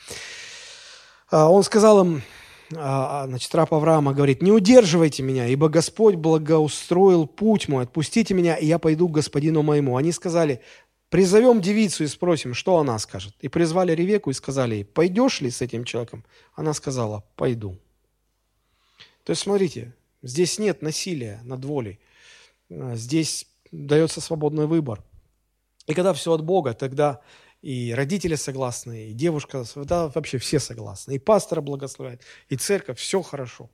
А, он сказал им, значит, раб Авраама говорит, не удерживайте меня, ибо Господь благоустроил путь мой, отпустите меня, и я пойду к господину моему. Они сказали, призовем девицу и спросим, что она скажет. И призвали Ревеку и сказали ей, пойдешь ли с этим человеком? Она сказала, пойду. То есть, смотрите, здесь нет насилия над волей. А, здесь дается свободный выбор. И когда все от Бога, тогда и родители согласны, и девушка, да, вообще все согласны. И пастора благословляет, и церковь, все хорошо.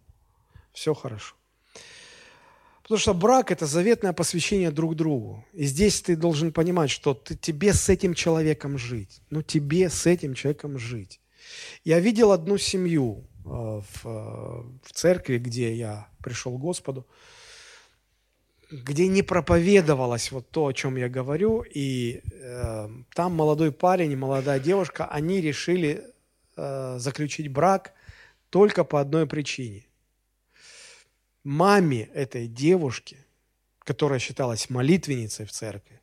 Все хорошо. Потому что брак – это заветное посвящение друг другу. И здесь ты должен понимать, что ты, тебе с этим человеком жить. Ну, тебе с этим человеком жить. Я видел одну семью э, в, э, в церкви, где я пришел к Господу где не проповедовалось вот то, о чем я говорю, и э, там молодой парень и молодая девушка, они решили э, заключить брак только по одной причине. Маме этой девушки, которая считалась молитвенницей в церкви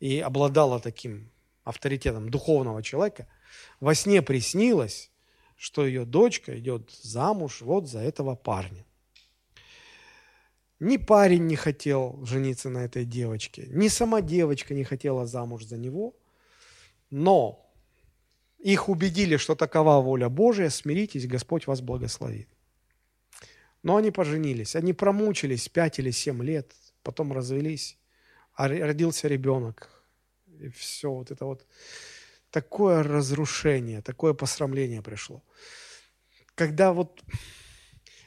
и обладала таким авторитетом духовного человека, во сне приснилось, что ее дочка идет замуж вот за этого парня. Ни парень не хотел жениться на этой девочке, ни сама девочка не хотела замуж за него. Но Их убедили, что такова воля Божия, смиритесь, Господь вас благословит. Но они поженились, они промучились пять или семь лет, потом развелись, а родился ребенок. И все, вот это вот такое разрушение, такое посрамление пришло. Когда вот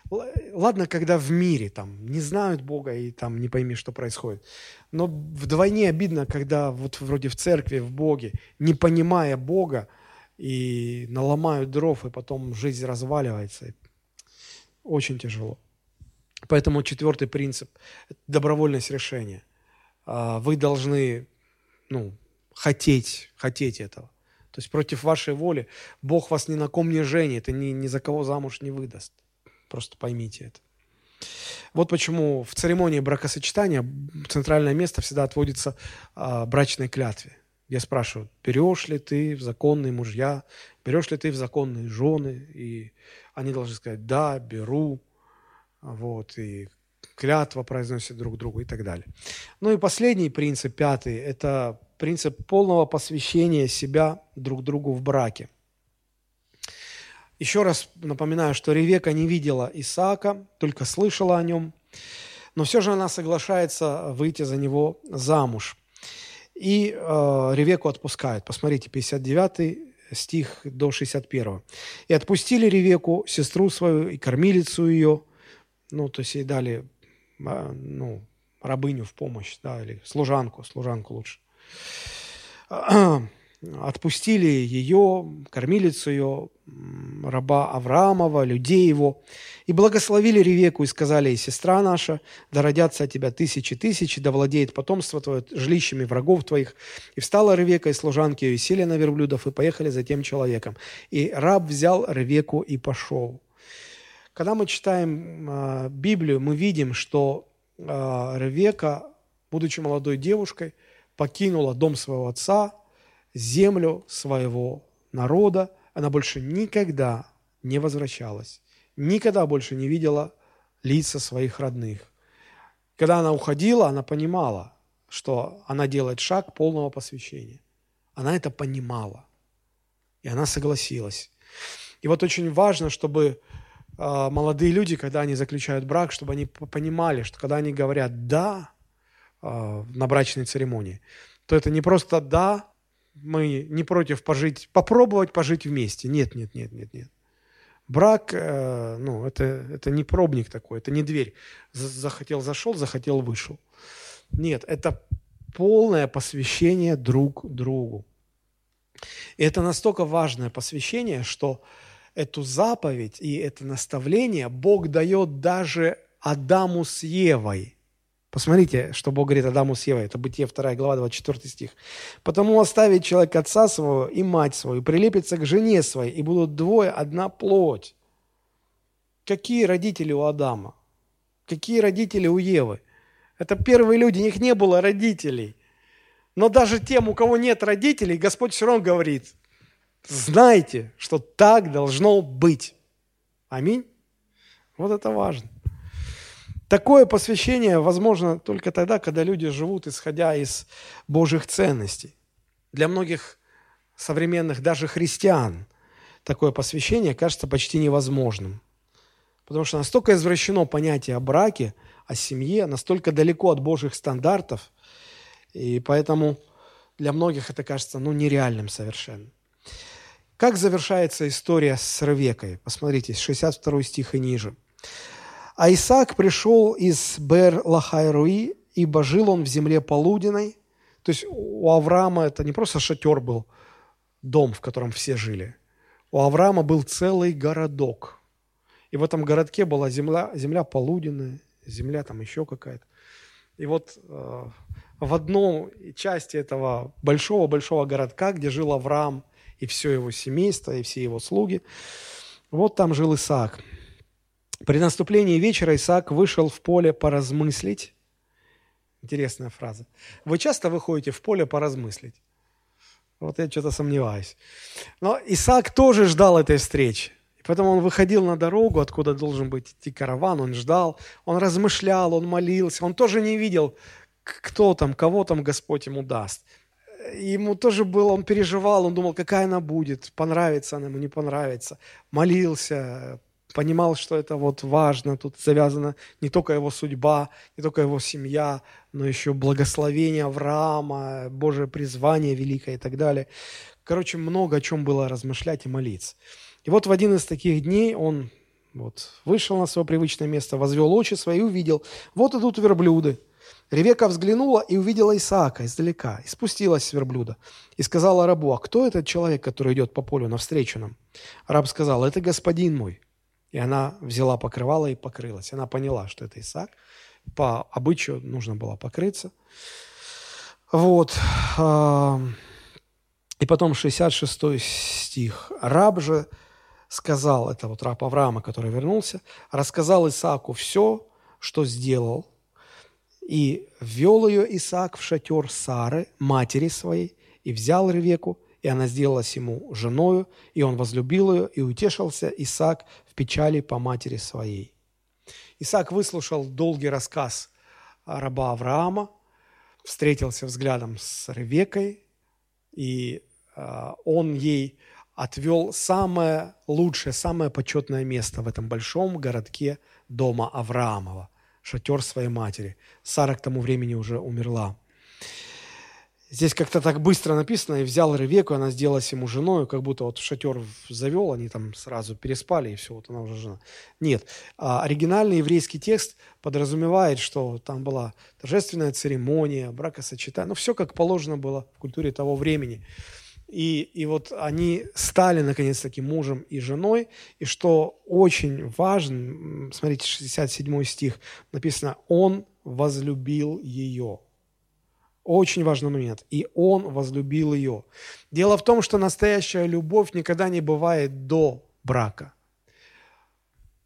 Ладно, когда в мире там не знают Бога и там не пойми, что происходит. Но вдвойне обидно, когда вот вроде в церкви, в Боге, не понимая Бога, и наломают дров, и потом жизнь разваливается. Очень тяжело. Поэтому четвертый принцип – добровольность решения. А, вы должны ну, хотеть, хотеть этого. То есть против вашей воли Бог вас ни на ком не женит и ни, ни за кого замуж не выдаст. Просто поймите это. Вот почему в церемонии бракосочетания центральное место всегда отводится а, брачной клятве. Я спрашиваю, берешь ли ты в законные мужья, берешь ли ты в законные жены? И они должны сказать, да, беру. Вот, и клятва произносят друг другу и так далее. Ну и последний принцип, пятый, это принцип полного посвящения себя друг другу в браке. Еще раз напоминаю, что Ревека не видела Исаака, только слышала о нем, но все же она соглашается выйти за него замуж. И э, Ревеку отпускают. Посмотрите, 59 стих до 61. «И отпустили Ревеку, сестру свою и кормилицу ее». Ну, то есть ей дали а, ну, рабыню в помощь, да, или служанку, служанку лучше отпустили ее, кормилицу ее, раба Авраамова, людей его, и благословили Ревеку, и сказали, и сестра наша, да родятся от тебя тысячи тысячи, да владеет потомство твое жилищами врагов твоих. И встала Ревека и служанки ее, и сели на верблюдов, и поехали за тем человеком. И раб взял Ревеку и пошел. Когда мы читаем э, Библию, мы видим, что э, Ревека, будучи молодой девушкой, покинула дом своего отца – землю своего народа, она больше никогда не возвращалась, никогда больше не видела лица своих родных. Когда она уходила, она понимала, что она делает шаг полного посвящения. Она это понимала, и она согласилась. И вот очень важно, чтобы э, молодые люди, когда они заключают брак, чтобы они понимали, что когда они говорят «да» э, на брачной церемонии, то это не просто «да», мы не против пожить, попробовать пожить вместе. Нет, нет, нет, нет, нет. Брак, э, ну, это, это не пробник такой, это не дверь. Захотел, зашел, захотел, вышел. Нет, это полное посвящение друг другу. И это настолько важное посвящение, что эту заповедь и это наставление Бог дает даже Адаму с Евой – Посмотрите, что Бог говорит Адаму с Евой. Это Бытие 2 глава, 24 стих. «Потому оставит человек отца своего и мать свою, прилепится к жене своей, и будут двое, одна плоть». Какие родители у Адама? Какие родители у Евы? Это первые люди, у них не было родителей. Но даже тем, у кого нет родителей, Господь все равно говорит, знайте, что так должно быть. Аминь. Вот это важно. Такое посвящение возможно только тогда, когда люди живут, исходя из Божьих ценностей. Для многих современных, даже христиан, такое посвящение кажется почти невозможным. Потому что настолько извращено понятие о браке, о семье, настолько далеко от Божьих стандартов, и поэтому для многих это кажется ну, нереальным совершенно. Как завершается история с Ревекой? Посмотрите, 62 стих и ниже. А Исаак пришел из Бер-Лахайруи, ибо жил он в земле полуденной. То есть у Авраама это не просто шатер был, дом, в котором все жили. У Авраама был целый городок. И в этом городке была земля, земля полуденная, земля там еще какая-то. И вот э, в одной части этого большого-большого городка, где жил Авраам и все его семейство, и все его слуги, вот там жил Исаак – при наступлении вечера Исаак вышел в поле поразмыслить. Интересная фраза. Вы часто выходите в поле поразмыслить? Вот я что-то сомневаюсь. Но Исаак тоже ждал этой встречи. Поэтому он выходил на дорогу, откуда должен быть идти караван, он ждал, он размышлял, он молился, он тоже не видел, кто там, кого там Господь ему даст. ему тоже было, он переживал, он думал, какая она будет, понравится она ему, не понравится. Молился, понимал, что это вот важно, тут завязана не только его судьба, не только его семья, но еще благословение Авраама, Божие призвание великое и так далее. Короче, много о чем было размышлять и молиться. И вот в один из таких дней он вот, вышел на свое привычное место, возвел очи свои и увидел, вот идут верблюды. Ревека взглянула и увидела Исаака издалека, и спустилась с верблюда, и сказала рабу, а кто этот человек, который идет по полю навстречу нам? Раб сказал, это господин мой. И она взяла покрывало и покрылась. Она поняла, что это Исаак. По обычаю нужно было покрыться. Вот. И потом 66 стих. Раб же сказал, это вот раб Авраама, который вернулся, рассказал Исааку все, что сделал, и ввел ее Исаак в шатер Сары, матери своей, и взял Ревеку, и она сделалась ему женою, и он возлюбил ее, и утешился Исаак в печали по матери своей. Исаак выслушал долгий рассказ раба Авраама, встретился взглядом с Ревекой, и э, он ей отвел самое лучшее, самое почетное место в этом большом городке дома Авраамова, шатер своей матери. Сара к тому времени уже умерла. Здесь как-то так быстро написано, и взял Ревеку, она сделалась ему женой, как будто вот в шатер завел, они там сразу переспали, и все, вот она уже жена. Нет, а оригинальный еврейский текст подразумевает, что там была торжественная церемония, бракосочетание, ну все как положено было в культуре того времени. И, и вот они стали, наконец-таки, мужем и женой. И что очень важно, смотрите, 67 стих, написано, «Он возлюбил ее». Очень важный момент. И он возлюбил ее. Дело в том, что настоящая любовь никогда не бывает до брака.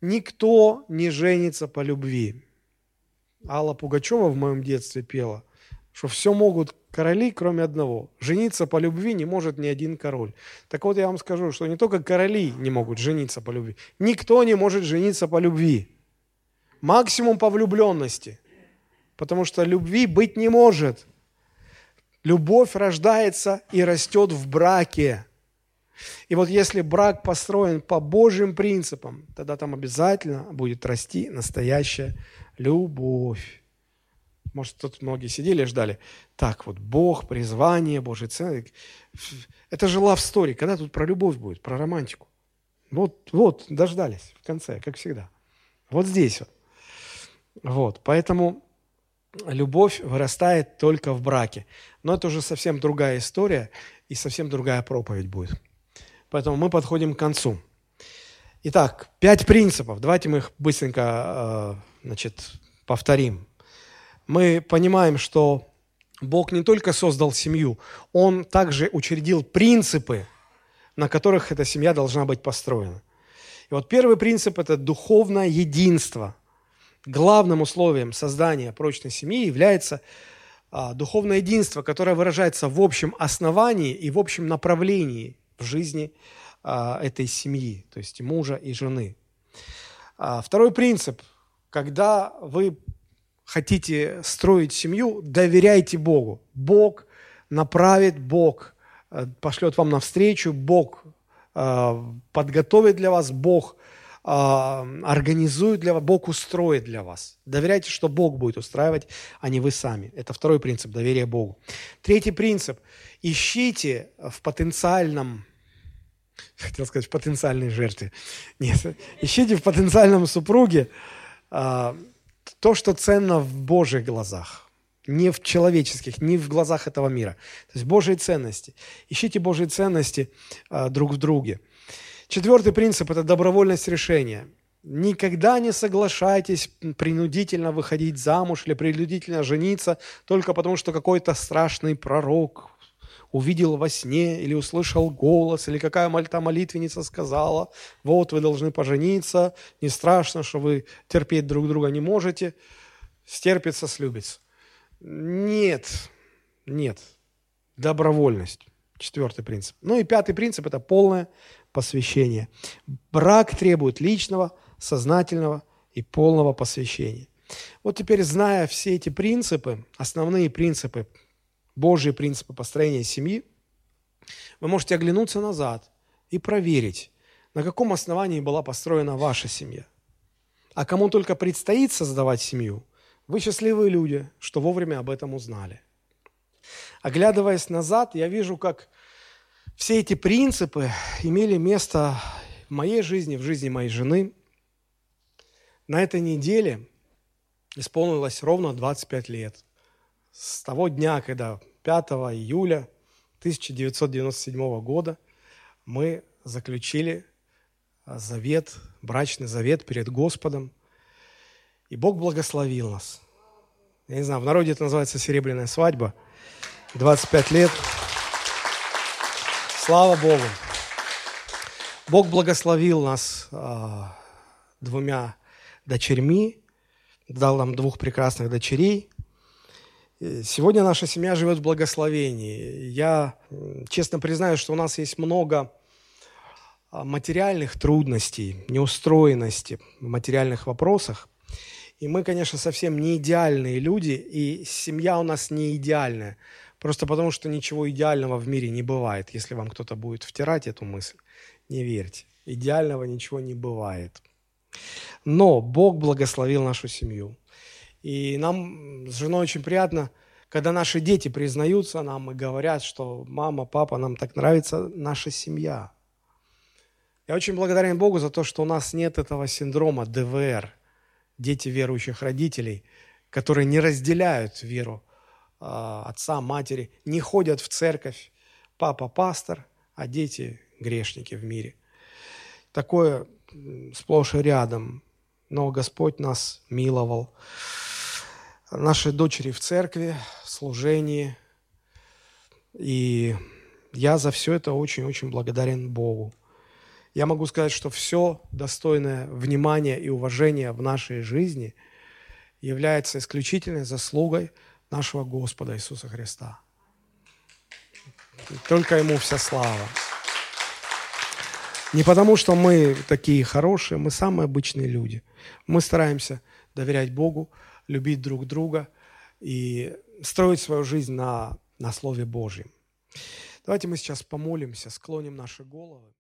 Никто не женится по любви. Алла Пугачева в моем детстве пела, что все могут короли, кроме одного. Жениться по любви не может ни один король. Так вот я вам скажу, что не только короли не могут жениться по любви, никто не может жениться по любви. Максимум по влюбленности. Потому что любви быть не может. Любовь рождается и растет в браке. И вот если брак построен по Божьим принципам, тогда там обязательно будет расти настоящая любовь. Может, тут многие сидели и ждали. Так, вот Бог, призвание, Божий ценник. Это же love story. Когда тут про любовь будет, про романтику? Вот, вот, дождались в конце, как всегда. Вот здесь вот. Вот, поэтому любовь вырастает только в браке. Но это уже совсем другая история и совсем другая проповедь будет. Поэтому мы подходим к концу. Итак, пять принципов. Давайте мы их быстренько э, значит, повторим мы понимаем, что Бог не только создал семью, Он также учредил принципы, на которых эта семья должна быть построена. И вот первый принцип – это духовное единство. Главным условием создания прочной семьи является а, духовное единство, которое выражается в общем основании и в общем направлении в жизни а, этой семьи, то есть мужа и жены. А, второй принцип – когда вы хотите строить семью, доверяйте Богу. Бог направит, Бог э, пошлет вам навстречу, Бог э, подготовит для вас, Бог организует для вас, Бог устроит для вас. Доверяйте, что Бог будет устраивать, а не вы сами. Это второй принцип доверия Богу. Третий принцип. Ищите в потенциальном хотел сказать, в потенциальной жертве. Нет, ищите в потенциальном супруге то, что ценно в Божьих глазах, не в человеческих, не в глазах этого мира. То есть Божьи ценности. Ищите Божьи ценности а, друг в друге. Четвертый принцип – это добровольность решения. Никогда не соглашайтесь принудительно выходить замуж или принудительно жениться только потому, что какой-то страшный пророк увидел во сне или услышал голос, или какая мальта молитвенница сказала, вот вы должны пожениться, не страшно, что вы терпеть друг друга не можете, стерпится, слюбится. Нет, нет. Добровольность. Четвертый принцип. Ну и пятый принцип – это полное посвящение. Брак требует личного, сознательного и полного посвящения. Вот теперь, зная все эти принципы, основные принципы Божьи принципы построения семьи, вы можете оглянуться назад и проверить, на каком основании была построена ваша семья. А кому только предстоит создавать семью, вы счастливые люди, что вовремя об этом узнали. Оглядываясь назад, я вижу, как все эти принципы имели место в моей жизни, в жизни моей жены. На этой неделе исполнилось ровно 25 лет. С того дня, когда 5 июля 1997 года мы заключили завет, брачный завет перед Господом. И Бог благословил нас. Я не знаю, в народе это называется серебряная свадьба. 25 лет. Слава Богу. Бог благословил нас э, двумя дочерьми, дал нам двух прекрасных дочерей. Сегодня наша семья живет в благословении. Я честно признаю, что у нас есть много а, материальных трудностей, неустроенности в материальных вопросах. И мы, конечно, совсем не идеальные люди, и семья у нас не идеальная. Просто потому, что ничего идеального в мире не бывает. Если вам кто-то будет втирать эту мысль, не верьте. Идеального ничего не бывает. Но Бог благословил нашу семью. И нам с женой очень приятно, когда наши дети признаются нам и говорят, что мама, папа, нам так нравится наша семья. Я очень благодарен Богу за то, что у нас нет этого синдрома ДВР, дети верующих родителей, которые не разделяют веру отца, матери, не ходят в церковь, папа пастор, а дети грешники в мире. Такое сплошь и рядом, но Господь нас миловал. Наши дочери в церкви, в служении, и я за все это очень-очень благодарен Богу я могу сказать, что все достойное внимания и уважения в нашей жизни является исключительной заслугой нашего Господа Иисуса Христа. только Ему вся слава. Не потому, что мы такие хорошие, мы самые обычные люди. Мы стараемся доверять Богу, любить друг друга и строить свою жизнь на, на Слове Божьем. Давайте мы сейчас помолимся, склоним наши головы.